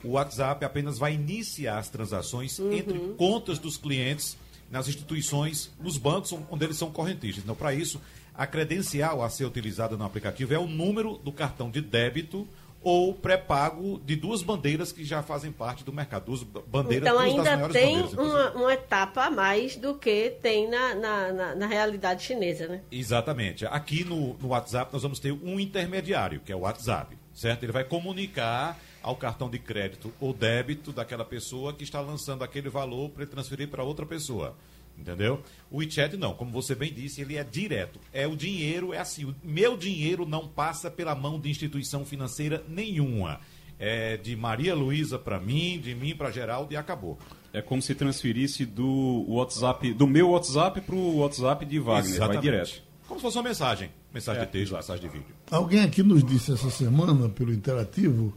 o WhatsApp apenas vai iniciar as transações uhum. entre contas dos clientes nas instituições, nos bancos onde eles são correntistas. Então, para isso, a credencial a ser utilizada no aplicativo é o número do cartão de débito ou pré-pago de duas bandeiras que já fazem parte do mercado. Duas bandeiras, então ainda tem uma, uma, etapa a mais do que tem na, na, na, na, realidade chinesa, né? Exatamente. Aqui no, no WhatsApp nós vamos ter um intermediário, que é o WhatsApp, certo? Ele vai comunicar ao cartão de crédito ou débito daquela pessoa que está lançando aquele valor para transferir para outra pessoa. Entendeu? O WeChat não, como você bem disse, ele é direto. É o dinheiro, é assim, o meu dinheiro não passa pela mão de instituição financeira nenhuma. É de Maria Luísa para mim, de mim para Geraldo e acabou. É como se transferisse do WhatsApp, do meu WhatsApp para o WhatsApp de Wagner, Exatamente. vai direto. Como se fosse uma mensagem, mensagem é, de texto, mensagem de vídeo. Alguém aqui nos disse essa semana pelo interativo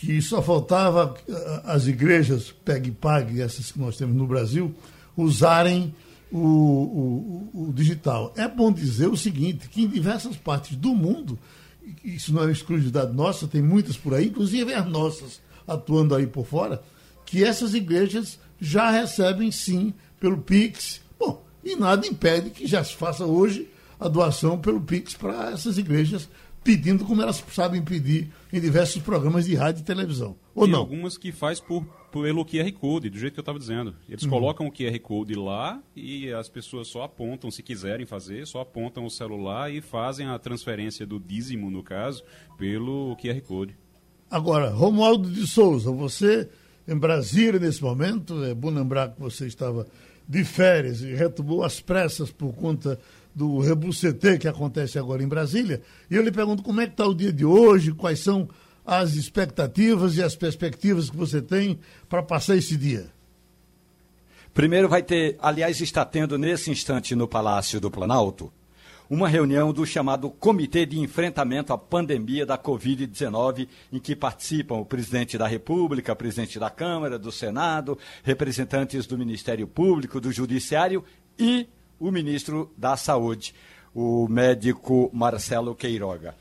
que só faltava eh, as igrejas Pegue e Pague, essas que nós temos no Brasil, usarem o, o, o, digital. É bom dizer o seguinte, que em diversas partes do mundo, isso não é exclusividade nossa, tem muitas por aí, inclusive as nossas atuando aí por fora, que essas igrejas já recebem sim pelo Pix. Bom, e nada impede que já se faça hoje a doação pelo Pix para essas igrejas, pedindo como elas sabem pedir em diversos programas de rádio e televisão. Ou e não? algumas que faz por pelo QR Code, do jeito que eu estava dizendo. Eles uhum. colocam o QR Code lá e as pessoas só apontam, se quiserem fazer, só apontam o celular e fazem a transferência do dízimo, no caso, pelo QR Code. Agora, Romualdo de Souza, você em Brasília nesse momento, é bom lembrar que você estava de férias e retomou as pressas por conta do rebucetê que acontece agora em Brasília. E eu lhe pergunto como é que está o dia de hoje, quais são as expectativas e as perspectivas que você tem para passar esse dia? Primeiro vai ter, aliás, está tendo nesse instante no Palácio do Planalto, uma reunião do chamado Comitê de Enfrentamento à Pandemia da Covid-19, em que participam o presidente da República, presidente da Câmara, do Senado, representantes do Ministério Público, do Judiciário e o ministro da Saúde, o médico Marcelo Queiroga.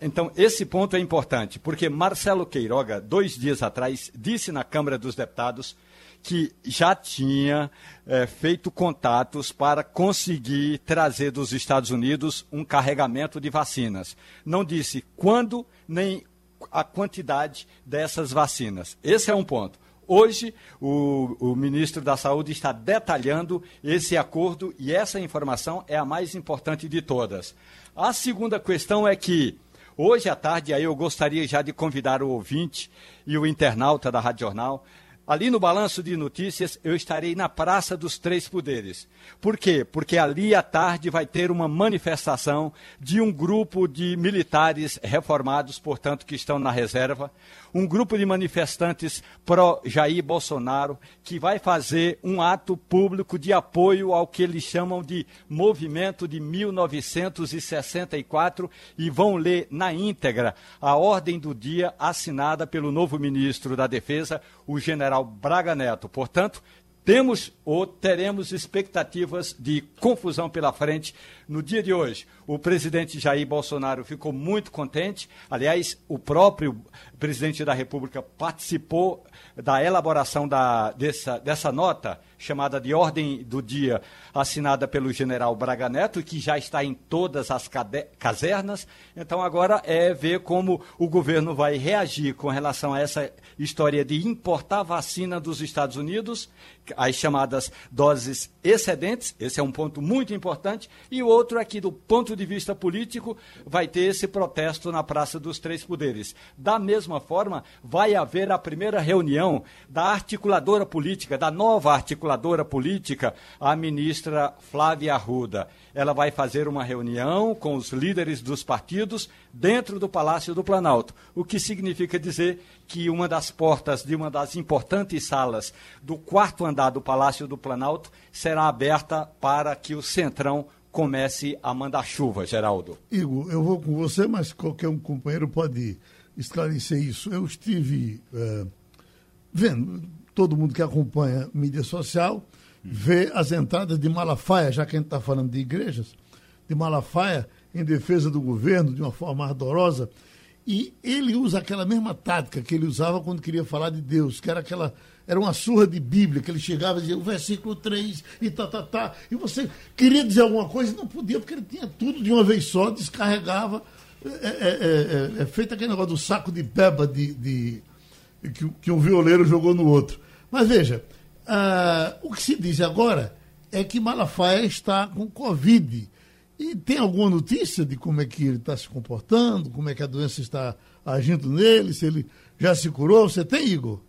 Então, esse ponto é importante, porque Marcelo Queiroga, dois dias atrás, disse na Câmara dos Deputados que já tinha é, feito contatos para conseguir trazer dos Estados Unidos um carregamento de vacinas. Não disse quando nem a quantidade dessas vacinas. Esse é um ponto. Hoje, o, o ministro da Saúde está detalhando esse acordo e essa informação é a mais importante de todas. A segunda questão é que Hoje à tarde, aí eu gostaria já de convidar o ouvinte e o internauta da Rádio Jornal Ali no balanço de notícias, eu estarei na Praça dos Três Poderes. Por quê? Porque ali à tarde vai ter uma manifestação de um grupo de militares reformados, portanto, que estão na reserva, um grupo de manifestantes pró-Jair Bolsonaro, que vai fazer um ato público de apoio ao que eles chamam de Movimento de 1964 e vão ler na íntegra a ordem do dia assinada pelo novo ministro da Defesa, o general Braga Neto. Portanto, temos ou teremos expectativas de confusão pela frente no dia de hoje. O presidente Jair Bolsonaro ficou muito contente. Aliás, o próprio presidente da República participou da elaboração da, dessa, dessa nota chamada de ordem do dia, assinada pelo general Braga Neto, que já está em todas as casernas. Então agora é ver como o governo vai reagir com relação a essa história de importar vacina dos Estados Unidos, as chamadas doses excedentes, esse é um ponto muito importante, e o outro aqui do ponto de vista político, vai ter esse protesto na Praça dos Três Poderes. Da mesma forma, vai haver a primeira reunião da articuladora política, da nova articuladora política, a ministra Flávia Arruda. Ela vai fazer uma reunião com os líderes dos partidos dentro do Palácio do Planalto, o que significa dizer que uma das portas de uma das importantes salas do quarto andar do Palácio do Planalto será aberta para que o Centrão comece a mandar chuva, Geraldo. Igor, eu vou com você, mas qualquer um companheiro pode esclarecer isso. Eu estive é, vendo todo mundo que acompanha mídia social vê as entradas de Malafaia, já que a gente está falando de igrejas, de Malafaia em defesa do governo de uma forma ardorosa. E ele usa aquela mesma tática que ele usava quando queria falar de Deus, que era aquela. Era uma surra de Bíblia, que ele chegava e dizia o versículo 3 e tá, tá, tá. E você queria dizer alguma coisa e não podia, porque ele tinha tudo de uma vez só, descarregava. É, é, é, é, é feito aquele negócio do saco de peba de, de que, que um violeiro jogou no outro. Mas veja, uh, o que se diz agora é que Malafaia está com Covid. E tem alguma notícia de como é que ele está se comportando, como é que a doença está agindo nele, se ele já se curou? Você tem, Igor?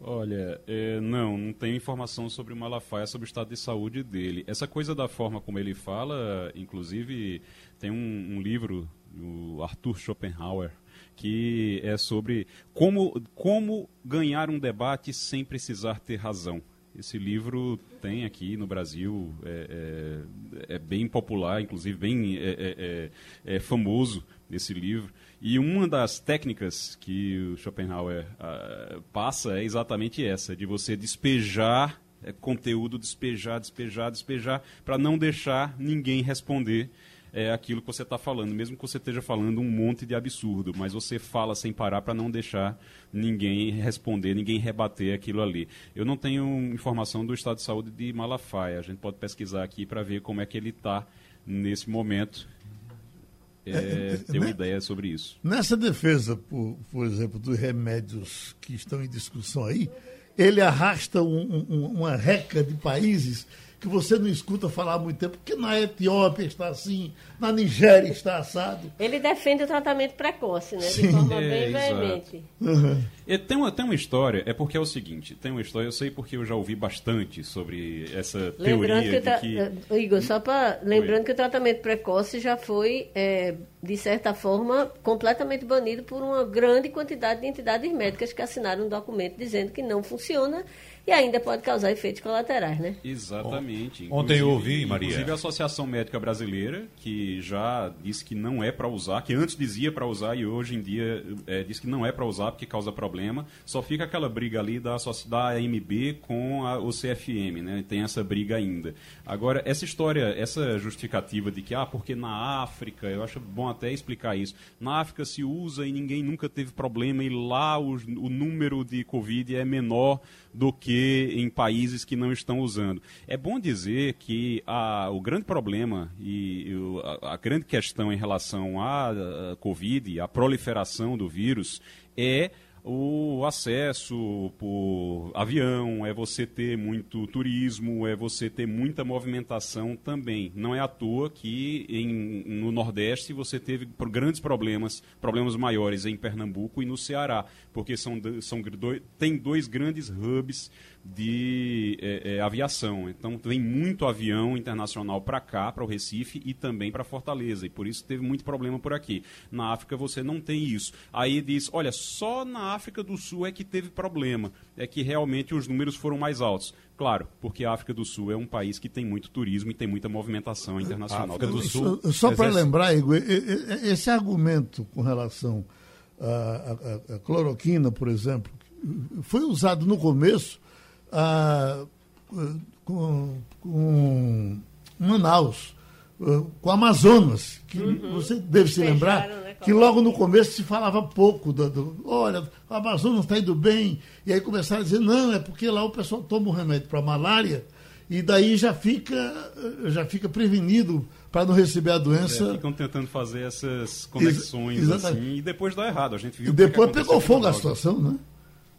Olha, é, não, não tem informação sobre o Malafaia, sobre o estado de saúde dele. Essa coisa da forma como ele fala, inclusive, tem um, um livro do Arthur Schopenhauer, que é sobre como, como ganhar um debate sem precisar ter razão. Esse livro tem aqui no Brasil, é, é, é bem popular, inclusive bem é, é, é, é, famoso esse livro. E uma das técnicas que o Schopenhauer uh, passa é exatamente essa, de você despejar conteúdo, despejar, despejar, despejar, para não deixar ninguém responder é aquilo que você está falando, mesmo que você esteja falando um monte de absurdo, mas você fala sem parar para não deixar ninguém responder, ninguém rebater aquilo ali. Eu não tenho informação do estado de saúde de Malafaia, a gente pode pesquisar aqui para ver como é que ele está nesse momento. É, é, ter uma né? ideia sobre isso. Nessa defesa, por, por exemplo, dos remédios que estão em discussão aí, ele arrasta um, um, uma reca de países que você não escuta falar há muito tempo, porque na Etiópia está assim, na Nigéria está assado. Ele defende o tratamento precoce, né? Sim. De forma é, bem veemente. Uhum. tem, uma, tem uma história, é porque é o seguinte, tem uma história, eu sei porque eu já ouvi bastante sobre essa lembrando teoria que, que... Eh, Igor, só para... Lembrando Oi. que o tratamento precoce já foi, é, de certa forma, completamente banido por uma grande quantidade de entidades médicas que assinaram um documento dizendo que não funciona e ainda pode causar efeitos colaterais, né? Exatamente. Ontem eu ouvi, Maria. Inclusive a Associação Médica Brasileira, que já disse que não é para usar, que antes dizia para usar e hoje em dia é, diz que não é para usar porque causa problema. Só fica aquela briga ali da, da AMB com a, o CFM, né? Tem essa briga ainda. Agora, essa história, essa justificativa de que, ah, porque na África, eu acho bom até explicar isso. Na África se usa e ninguém nunca teve problema e lá o, o número de Covid é menor do que em países que não estão usando. É bom dizer que a, o grande problema e a, a grande questão em relação à Covid, a proliferação do vírus, é o acesso por avião, é você ter muito turismo, é você ter muita movimentação também. Não é à toa que em, no Nordeste você teve grandes problemas, problemas maiores em Pernambuco e no Ceará, porque são, são dois, tem dois grandes hubs de é, é, aviação. Então, vem muito avião internacional para cá, para o Recife e também para Fortaleza. E por isso teve muito problema por aqui. Na África você não tem isso. Aí diz: olha, só na África do Sul é que teve problema. É que realmente os números foram mais altos. Claro, porque a África do Sul é um país que tem muito turismo e tem muita movimentação internacional. África do Sul. Só para lembrar, Igor, esse argumento com relação à, à, à cloroquina, por exemplo, foi usado no começo ah, com, com Manaus, ah, com Amazonas, que uhum. você deve se lembrar né, que logo no começo se falava pouco do, do olha, o Amazonas está indo bem, e aí começaram a dizer, não, é porque lá o pessoal toma um remédio para malária e daí já fica, já fica prevenido para não receber a doença. É, ficam tentando fazer essas conexões Ex assim, e depois dá errado. A gente viu e depois pegou fogo a situação, né?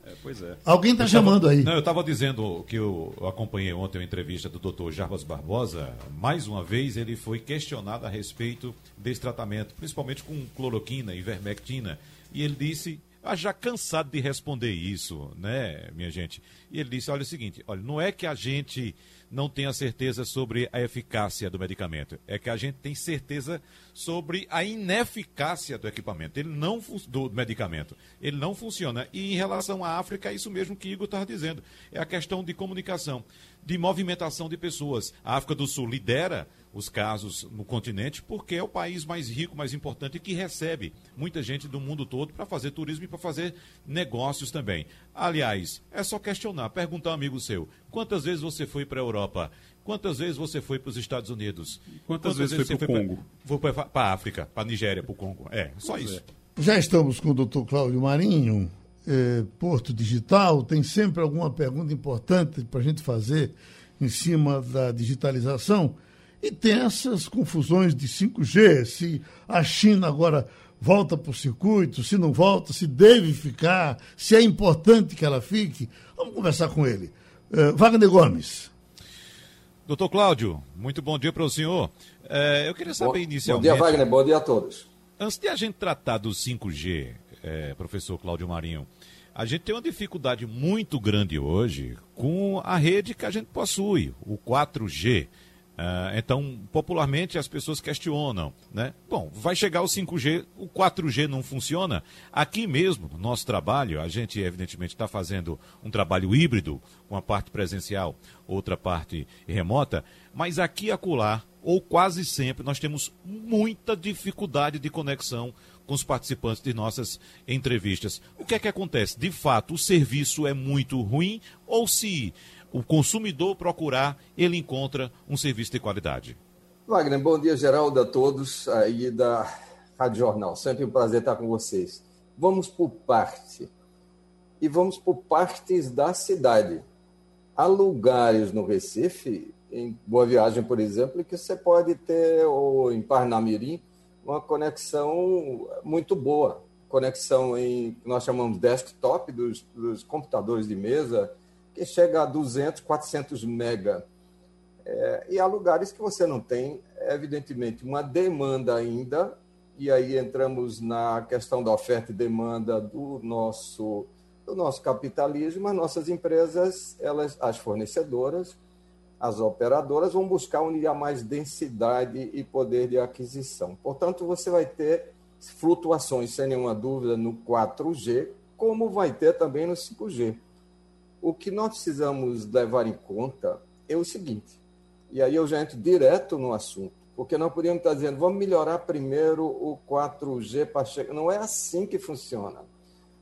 É, pois é. Alguém está chamando aí. Não, eu estava dizendo que eu acompanhei ontem uma entrevista do Dr. Jarbas Barbosa. Mais uma vez, ele foi questionado a respeito desse tratamento, principalmente com cloroquina e vermectina. E ele disse ah, já cansado de responder isso, né, minha gente? E ele disse: olha o seguinte, olha, não é que a gente não tenha certeza sobre a eficácia do medicamento. É que a gente tem certeza sobre a ineficácia do equipamento, ele não do medicamento. Ele não funciona. E em relação à África, é isso mesmo que Igor estava dizendo. É a questão de comunicação, de movimentação de pessoas. A África do Sul lidera os casos no continente, porque é o país mais rico, mais importante e que recebe muita gente do mundo todo para fazer turismo e para fazer negócios também. Aliás, é só questionar, perguntar um amigo seu: quantas vezes você foi para a Europa? Quantas vezes você foi para os Estados Unidos? Quantas, quantas vezes, vezes, você foi para o Congo? Vou para a África, para a Nigéria, para o Congo. É, só pois isso. É. Já estamos com o doutor Cláudio Marinho, eh, Porto Digital. Tem sempre alguma pergunta importante para a gente fazer em cima da digitalização. E tem essas confusões de 5G, se a China agora volta para o circuito, se não volta, se deve ficar, se é importante que ela fique. Vamos conversar com ele. Uh, Wagner Gomes. Doutor Cláudio, muito bom dia para o senhor. Uh, eu queria saber bom, inicialmente. Bom dia, Wagner. Bom dia a todos. Antes de a gente tratar do 5G, é, professor Cláudio Marinho, a gente tem uma dificuldade muito grande hoje com a rede que a gente possui, o 4G. Uh, então, popularmente as pessoas questionam, né? Bom, vai chegar o 5G, o 4G não funciona. Aqui mesmo, no nosso trabalho, a gente evidentemente está fazendo um trabalho híbrido, com a parte presencial, outra parte remota, mas aqui acolá, ou quase sempre, nós temos muita dificuldade de conexão com os participantes de nossas entrevistas. O que é que acontece? De fato, o serviço é muito ruim ou se o consumidor procurar, ele encontra um serviço de qualidade. Wagner, bom dia, Geraldo, a todos aí da Rádio Jornal. Sempre um prazer estar com vocês. Vamos por parte. E vamos por partes da cidade. Há lugares no Recife, em Boa Viagem, por exemplo, que você pode ter, ou em Parnamirim, uma conexão muito boa. Conexão em, nós chamamos desktop, dos, dos computadores de mesa, que chega a 200, 400 mega. É, e há lugares que você não tem, evidentemente, uma demanda ainda, e aí entramos na questão da oferta e demanda do nosso, do nosso capitalismo. As nossas empresas, elas, as fornecedoras, as operadoras vão buscar onde há mais densidade e poder de aquisição. Portanto, você vai ter flutuações, sem nenhuma dúvida, no 4G, como vai ter também no 5G. O que nós precisamos levar em conta é o seguinte, e aí eu já entro direto no assunto, porque nós podíamos estar dizendo, vamos melhorar primeiro o 4G para chegar. Não é assim que funciona.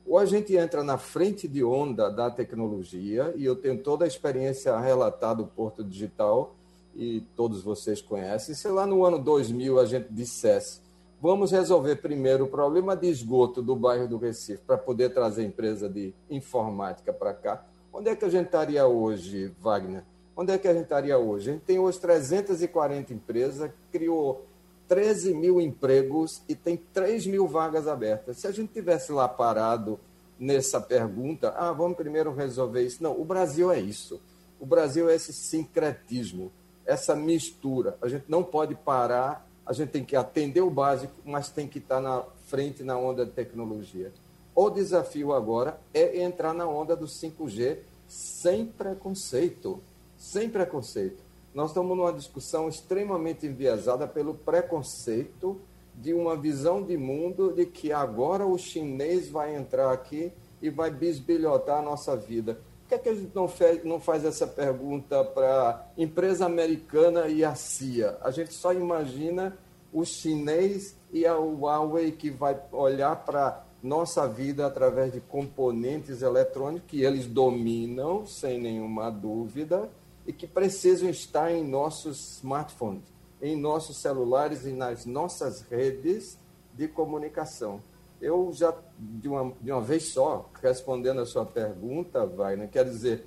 Ou a gente entra na frente de onda da tecnologia, e eu tenho toda a experiência relatada do Porto Digital, e todos vocês conhecem. Se lá no ano 2000 a gente dissesse, vamos resolver primeiro o problema de esgoto do bairro do Recife, para poder trazer empresa de informática para cá, Onde é que a gente estaria hoje, Wagner? Onde é que a gente estaria hoje? A gente tem hoje 340 empresas, criou 13 mil empregos e tem 3 mil vagas abertas. Se a gente tivesse lá parado nessa pergunta, ah, vamos primeiro resolver isso. Não, o Brasil é isso. O Brasil é esse sincretismo, essa mistura. A gente não pode parar, a gente tem que atender o básico, mas tem que estar na frente na onda de tecnologia. O desafio agora é entrar na onda do 5G sem preconceito. Sem preconceito. Nós estamos numa discussão extremamente enviesada pelo preconceito de uma visão de mundo de que agora o chinês vai entrar aqui e vai bisbilhotar a nossa vida. Por que, é que a gente não faz, não faz essa pergunta para a empresa americana e a CIA? A gente só imagina o chinês e a Huawei que vai olhar para nossa vida através de componentes eletrônicos que eles dominam, sem nenhuma dúvida, e que precisam estar em nossos smartphones em nossos celulares e nas nossas redes de comunicação. Eu já, de uma, de uma vez só, respondendo a sua pergunta, Wagner, quer dizer,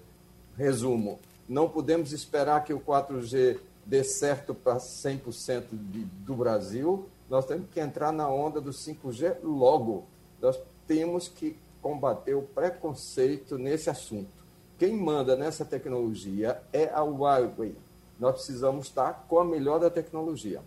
resumo, não podemos esperar que o 4G dê certo para 100% de, do Brasil, nós temos que entrar na onda do 5G logo. Nós temos que combater o preconceito nesse assunto. Quem manda nessa tecnologia é a Huawei, nós precisamos estar com a melhor da tecnologia.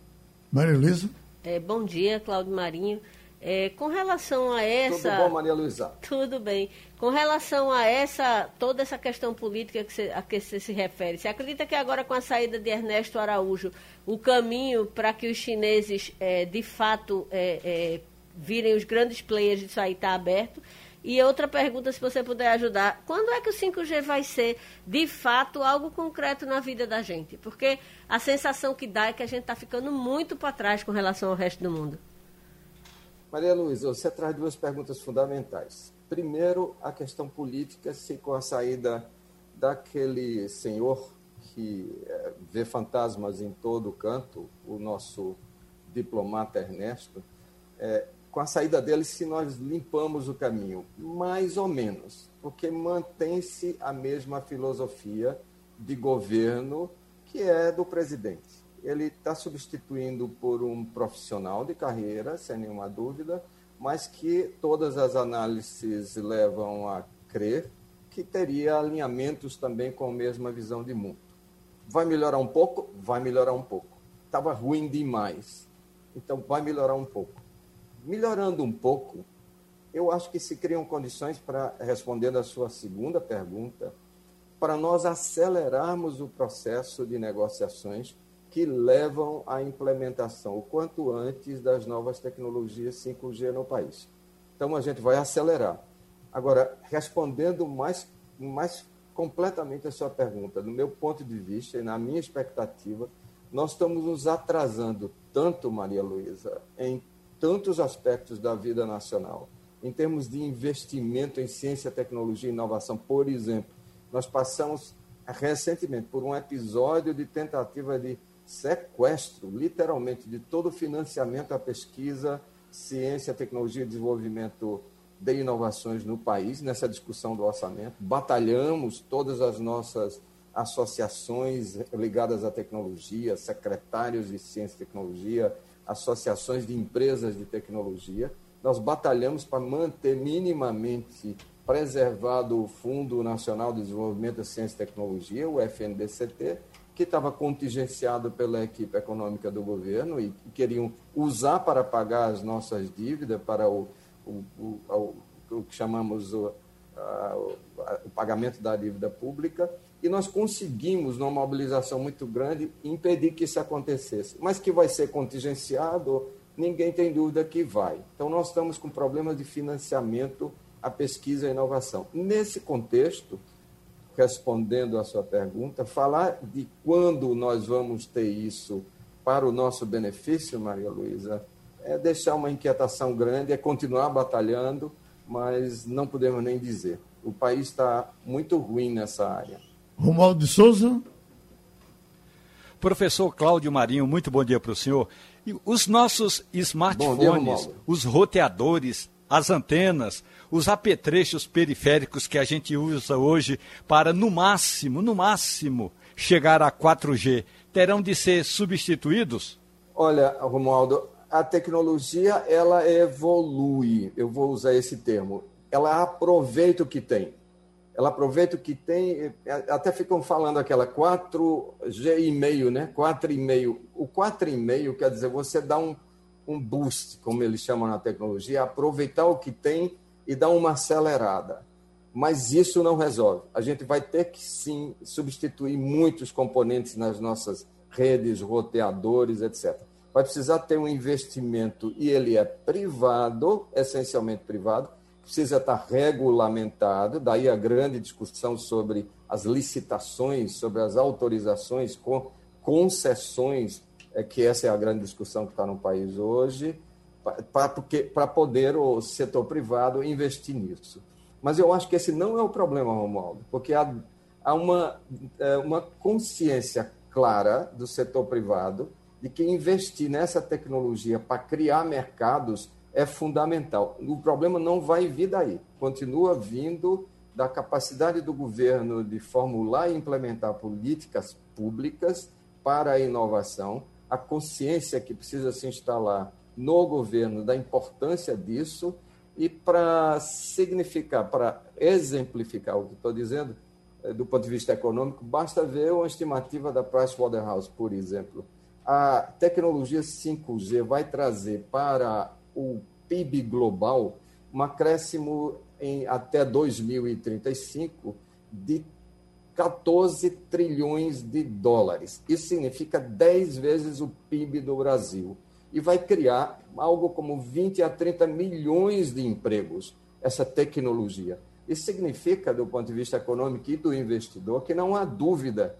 Maria Luísa? É, bom dia, Cláudio Marinho. É, com relação a essa. Tudo bom, Maria Luísa? Tudo bem. Com relação a essa, toda essa questão política que você, a que você se refere, você acredita que agora com a saída de Ernesto Araújo, o caminho para que os chineses é, de fato é, é virem os grandes players disso aí está aberto? E outra pergunta, se você puder ajudar, quando é que o 5G vai ser, de fato, algo concreto na vida da gente? Porque a sensação que dá é que a gente está ficando muito para trás com relação ao resto do mundo. Maria Luísa, você traz duas perguntas fundamentais. Primeiro, a questão política, se com a saída daquele senhor que é, vê fantasmas em todo canto, o nosso diplomata Ernesto, é, com a saída dele se nós limpamos o caminho? Mais ou menos, porque mantém-se a mesma filosofia de governo que é do presidente. Ele está substituindo por um profissional de carreira, sem nenhuma dúvida, mas que todas as análises levam a crer que teria alinhamentos também com a mesma visão de mundo. Vai melhorar um pouco? Vai melhorar um pouco. Estava ruim demais. Então, vai melhorar um pouco melhorando um pouco, eu acho que se criam condições para, respondendo a sua segunda pergunta, para nós acelerarmos o processo de negociações que levam à implementação o quanto antes das novas tecnologias 5G no país. Então a gente vai acelerar. Agora, respondendo mais, mais completamente a sua pergunta, do meu ponto de vista e na minha expectativa, nós estamos nos atrasando tanto, Maria Luísa, em tantos aspectos da vida nacional. Em termos de investimento em ciência, tecnologia e inovação, por exemplo, nós passamos recentemente por um episódio de tentativa de sequestro, literalmente, de todo o financiamento à pesquisa, ciência, tecnologia e desenvolvimento de inovações no país, nessa discussão do orçamento. Batalhamos todas as nossas associações ligadas à tecnologia, secretários de ciência e tecnologia, associações de empresas de tecnologia. Nós batalhamos para manter minimamente preservado o Fundo Nacional de Desenvolvimento da Ciência e Tecnologia, o FNDCT, que estava contingenciado pela equipe econômica do governo e queriam usar para pagar as nossas dívidas, para o, o, o, o que chamamos o, a, o pagamento da dívida pública e nós conseguimos, numa mobilização muito grande, impedir que isso acontecesse. Mas que vai ser contingenciado, ninguém tem dúvida que vai. Então, nós estamos com problemas de financiamento à pesquisa e inovação. Nesse contexto, respondendo à sua pergunta, falar de quando nós vamos ter isso para o nosso benefício, Maria Luísa, é deixar uma inquietação grande, é continuar batalhando, mas não podemos nem dizer. O país está muito ruim nessa área. Romualdo de Souza. Professor Cláudio Marinho, muito bom dia para o senhor. E os nossos smartphones, dia, os roteadores, as antenas, os apetrechos periféricos que a gente usa hoje para, no máximo, no máximo, chegar a 4G, terão de ser substituídos? Olha, Romualdo, a tecnologia ela evolui, eu vou usar esse termo ela aproveita o que tem. Ela aproveita o que tem, é, até ficam falando aquela 4G e meio, né? 4,5. O 4,5 quer dizer você dá um, um boost, como eles chamam na tecnologia, aproveitar o que tem e dar uma acelerada. Mas isso não resolve. A gente vai ter que sim substituir muitos componentes nas nossas redes, roteadores, etc. Vai precisar ter um investimento e ele é privado, essencialmente privado, precisa estar regulamentado, daí a grande discussão sobre as licitações, sobre as autorizações, com concessões, é que essa é a grande discussão que está no país hoje, para poder o setor privado investir nisso. Mas eu acho que esse não é o problema, Romualdo, porque há, há uma, é, uma consciência clara do setor privado de que investir nessa tecnologia para criar mercados é fundamental. O problema não vai vir daí, continua vindo da capacidade do governo de formular e implementar políticas públicas para a inovação, a consciência que precisa se instalar no governo da importância disso e para significar, para exemplificar o que estou dizendo, eh, do ponto de vista econômico, basta ver uma estimativa da Pricewaterhouse, por exemplo. A tecnologia 5G vai trazer para o PIB global um acréscimo em até 2035 de 14 trilhões de dólares. Isso significa 10 vezes o PIB do Brasil e vai criar algo como 20 a 30 milhões de empregos, essa tecnologia. Isso significa, do ponto de vista econômico e do investidor, que não há dúvida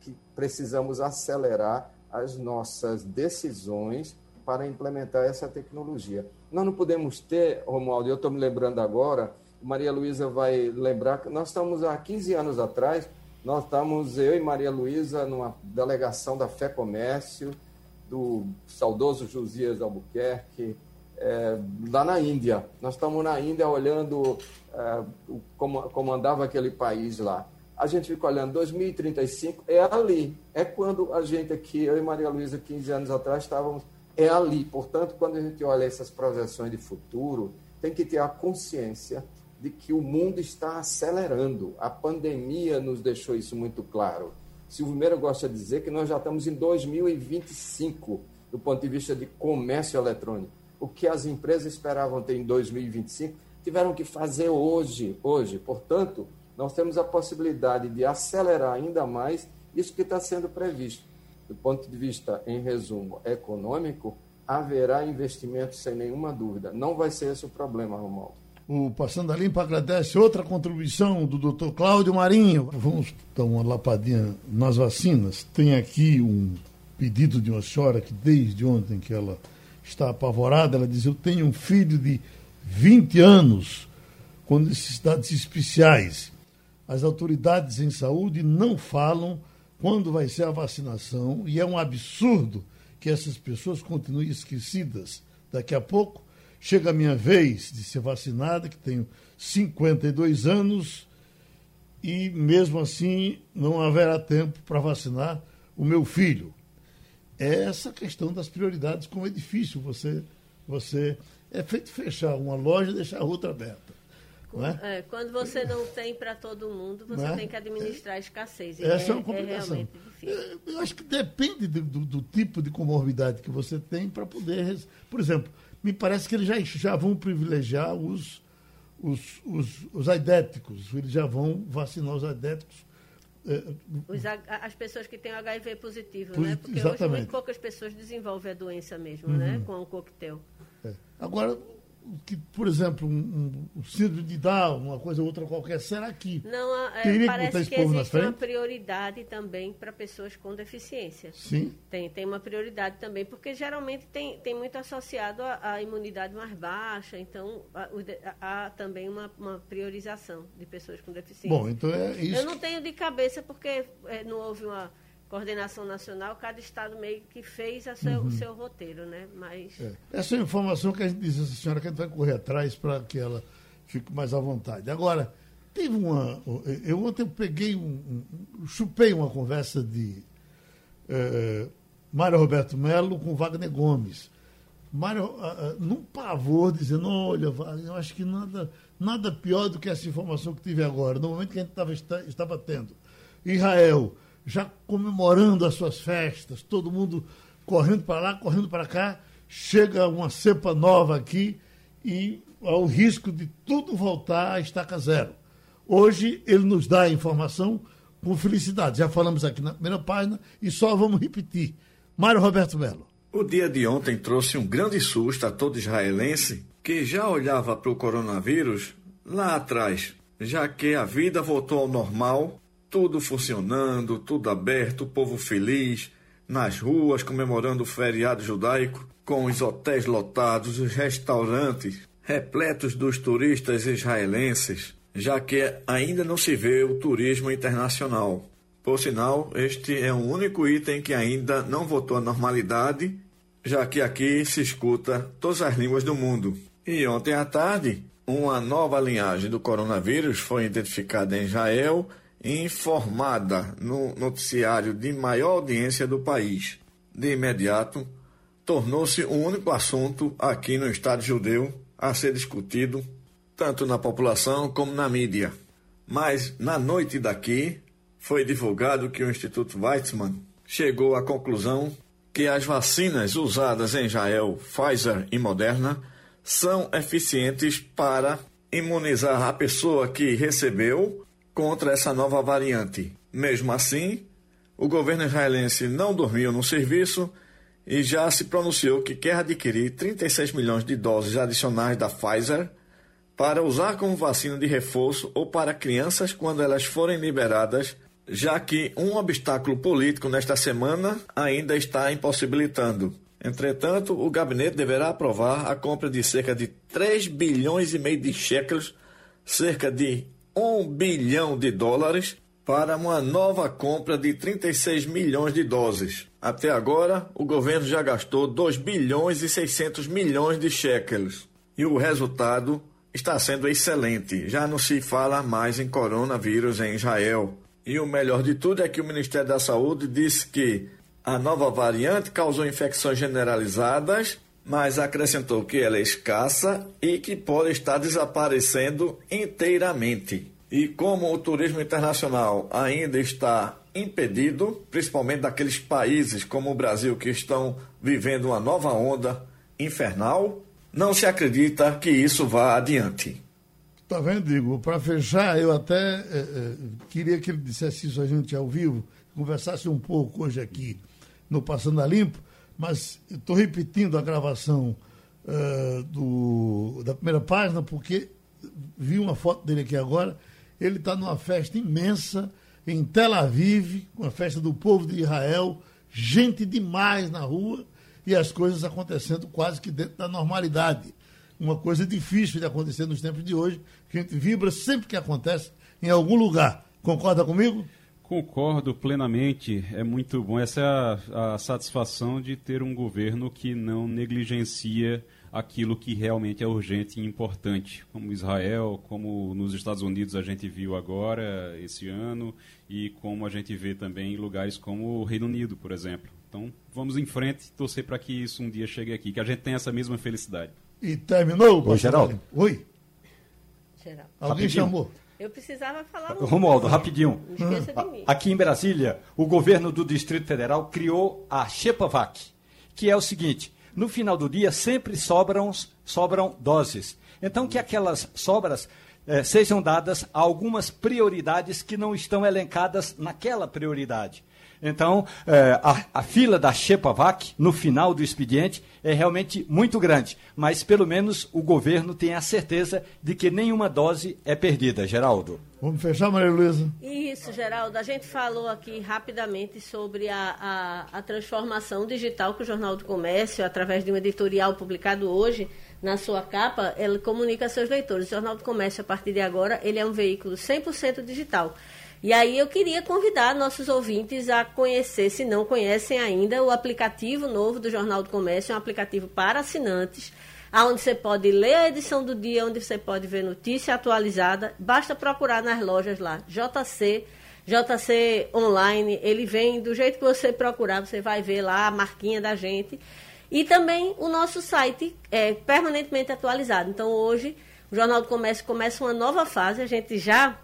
que precisamos acelerar as nossas decisões para implementar essa tecnologia. Nós não podemos ter, Romualdo, eu estou me lembrando agora, Maria Luísa vai lembrar que nós estamos há 15 anos atrás, nós estamos, eu e Maria Luísa, numa delegação da Fé Comércio, do saudoso Josias Albuquerque, é, lá na Índia. Nós estamos na Índia olhando é, como, andava aquele país lá. A gente fica olhando, 2035 é ali. É quando a gente aqui, eu e Maria Luísa, 15 anos atrás, estávamos. É ali. Portanto, quando a gente olha essas projeções de futuro, tem que ter a consciência de que o mundo está acelerando. A pandemia nos deixou isso muito claro. Silvio Meira gosta de dizer que nós já estamos em 2025 do ponto de vista de comércio eletrônico. O que as empresas esperavam ter em 2025 tiveram que fazer hoje, hoje. Portanto, nós temos a possibilidade de acelerar ainda mais isso que está sendo previsto. Do ponto de vista, em resumo, econômico, haverá investimento sem nenhuma dúvida. Não vai ser esse o problema, Romualdo. O Passando a Limpo agradece outra contribuição do doutor Cláudio Marinho. Vamos dar uma lapadinha nas vacinas. Tem aqui um pedido de uma senhora que desde ontem que ela está apavorada, ela diz, eu tenho um filho de 20 anos com necessidades especiais. As autoridades em saúde não falam quando vai ser a vacinação e é um absurdo que essas pessoas continuem esquecidas. Daqui a pouco chega a minha vez de ser vacinada, que tenho 52 anos, e mesmo assim não haverá tempo para vacinar o meu filho. É essa questão das prioridades, como é difícil você. você é feito fechar uma loja e deixar a outra aberta. É? É, quando você não tem para todo mundo, você é? tem que administrar a escassez. Essa é, uma é complicação. Eu acho que depende do, do, do tipo de comorbidade que você tem para poder. Por exemplo, me parece que eles já, já vão privilegiar os, os, os, os aidéticos, eles já vão vacinar os aidéticos. É, os, as pessoas que têm HIV positivo, posit... né? Porque Exatamente. hoje muito poucas pessoas desenvolvem a doença mesmo, né? uhum. né? Com o coquetel. É. Agora, que, por exemplo, um, um síndrome de Down, uma coisa ou outra qualquer, será que não é, teria parece que, que existe uma prioridade também para pessoas com deficiência. Sim. Tem, tem uma prioridade também, porque geralmente tem, tem muito associado à imunidade mais baixa, então há, há também uma, uma, priorização de pessoas com deficiência. Bom, então é isso. Eu não tenho de cabeça porque é, não houve uma coordenação nacional, cada estado meio que fez seu, uhum. o seu roteiro, né? Mas... É. Essa é a informação que a gente disse, a senhora, que a gente vai correr atrás para que ela fique mais à vontade. Agora, teve uma. Eu ontem peguei um. um chupei uma conversa de é, Mário Roberto Melo com Wagner Gomes. Mário, uh, num pavor, dizendo, olha, eu acho que nada, nada pior do que essa informação que tive agora, no momento que a gente tava, estava tendo. Israel já comemorando as suas festas, todo mundo correndo para lá, correndo para cá, chega uma cepa nova aqui e há o risco de tudo voltar a estaca zero. Hoje ele nos dá a informação com felicidade. Já falamos aqui na primeira página e só vamos repetir. Mário Roberto Melo. O dia de ontem trouxe um grande susto a todo israelense que já olhava para o coronavírus lá atrás, já que a vida voltou ao normal, tudo funcionando, tudo aberto, o povo feliz, nas ruas comemorando o feriado judaico, com os hotéis lotados, os restaurantes repletos dos turistas israelenses, já que ainda não se vê o turismo internacional. Por sinal, este é o único item que ainda não voltou à normalidade, já que aqui se escuta todas as línguas do mundo. E ontem à tarde, uma nova linhagem do coronavírus foi identificada em Israel informada no noticiário de maior audiência do país. De imediato, tornou-se o único assunto aqui no Estado judeu a ser discutido tanto na população como na mídia. Mas na noite daqui foi divulgado que o Instituto Weizmann chegou à conclusão que as vacinas usadas em Israel, Pfizer e Moderna, são eficientes para imunizar a pessoa que recebeu contra essa nova variante. Mesmo assim, o governo israelense não dormiu no serviço e já se pronunciou que quer adquirir 36 milhões de doses adicionais da Pfizer para usar como vacina de reforço ou para crianças quando elas forem liberadas, já que um obstáculo político nesta semana ainda está impossibilitando. Entretanto, o gabinete deverá aprovar a compra de cerca de 3 bilhões e meio de shekels, cerca de 1 bilhão de dólares, para uma nova compra de 36 milhões de doses. Até agora, o governo já gastou 2 bilhões e 600 milhões de shekels. E o resultado está sendo excelente. Já não se fala mais em coronavírus em Israel. E o melhor de tudo é que o Ministério da Saúde disse que a nova variante causou infecções generalizadas, mas acrescentou que ela é escassa e que pode estar desaparecendo inteiramente. E como o turismo internacional ainda está impedido, principalmente daqueles países como o Brasil que estão vivendo uma nova onda infernal, não se acredita que isso vá adiante. Tá vendo, Igor? Para fechar, eu até é, é, queria que ele dissesse isso a gente ao vivo, conversasse um pouco hoje aqui no Passando a Limpo, mas estou repetindo a gravação uh, do, da primeira página, porque vi uma foto dele aqui agora ele está numa festa imensa em Tel Aviv, uma festa do povo de Israel, gente demais na rua e as coisas acontecendo quase que dentro da normalidade. Uma coisa difícil de acontecer nos tempos de hoje, que a gente vibra sempre que acontece em algum lugar. Concorda comigo? Concordo plenamente. É muito bom. Essa é a, a satisfação de ter um governo que não negligencia aquilo que realmente é urgente e importante, como Israel, como nos Estados Unidos a gente viu agora, esse ano, e como a gente vê também em lugares como o Reino Unido, por exemplo. Então, vamos em frente, torcer para que isso um dia chegue aqui, que a gente tenha essa mesma felicidade. E terminou? Oi, Geraldo. Oi. Geraldo. Alguém rapidinho. chamou? Eu precisava falar Romualdo, rapidinho. Não esqueça de mim. Aqui em Brasília, o governo do Distrito Federal criou a Xepavac, que é o seguinte: no final do dia sempre sobram, sobram doses. Então, que aquelas sobras eh, sejam dadas a algumas prioridades que não estão elencadas naquela prioridade. Então, eh, a, a, fila da Chepavac, no final do expediente, é realmente muito grande. Mas, pelo menos, o governo tem a certeza de que nenhuma dose é perdida. Geraldo. Vamos fechar, Maria Luísa? Isso, Geraldo. A gente falou aqui rapidamente sobre a, a, a transformação digital que o Jornal do Comércio, através de um editorial publicado hoje, na sua capa, ele comunica a seus leitores. O Jornal do Comércio, a partir de agora, ele é um veículo 100% digital. E aí eu queria convidar nossos ouvintes a conhecer, se não conhecem ainda, o aplicativo novo do Jornal do Comércio, é um aplicativo para assinantes, onde você pode ler a edição do dia, onde você pode ver notícia atualizada. Basta procurar nas lojas lá, JC, JC Online, ele vem do jeito que você procurar, você vai ver lá a marquinha da gente. E também o nosso site é permanentemente atualizado. Então hoje O Jornal do Comércio começa uma nova fase, a gente já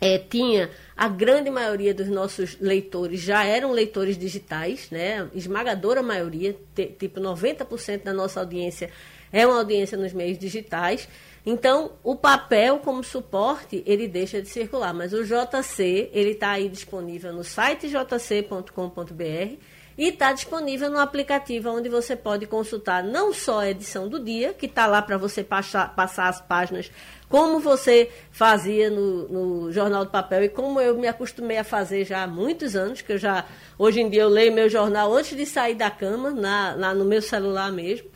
é, tinha a grande maioria dos nossos leitores já eram leitores digitais, né? Esmagadora maioria, tipo 90% da nossa audiência é uma audiência nos meios digitais. Então, o papel como suporte, ele deixa de circular, mas o JC, ele está aí disponível no site jc.com.br e está disponível no aplicativo onde você pode consultar não só a edição do dia, que está lá para você passar, passar as páginas como você fazia no, no, Jornal do Papel e como eu me acostumei a fazer já há muitos anos, que eu já, hoje em dia eu leio meu jornal antes de sair da cama, na, lá no meu celular mesmo.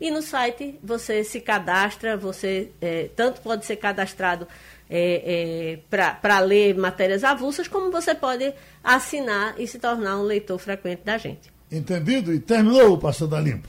E no site você se cadastra, você é, tanto pode ser cadastrado é, é, para ler matérias avulsas, como você pode assinar e se tornar um leitor frequente da gente. Entendido? E terminou o Passando a Limpo.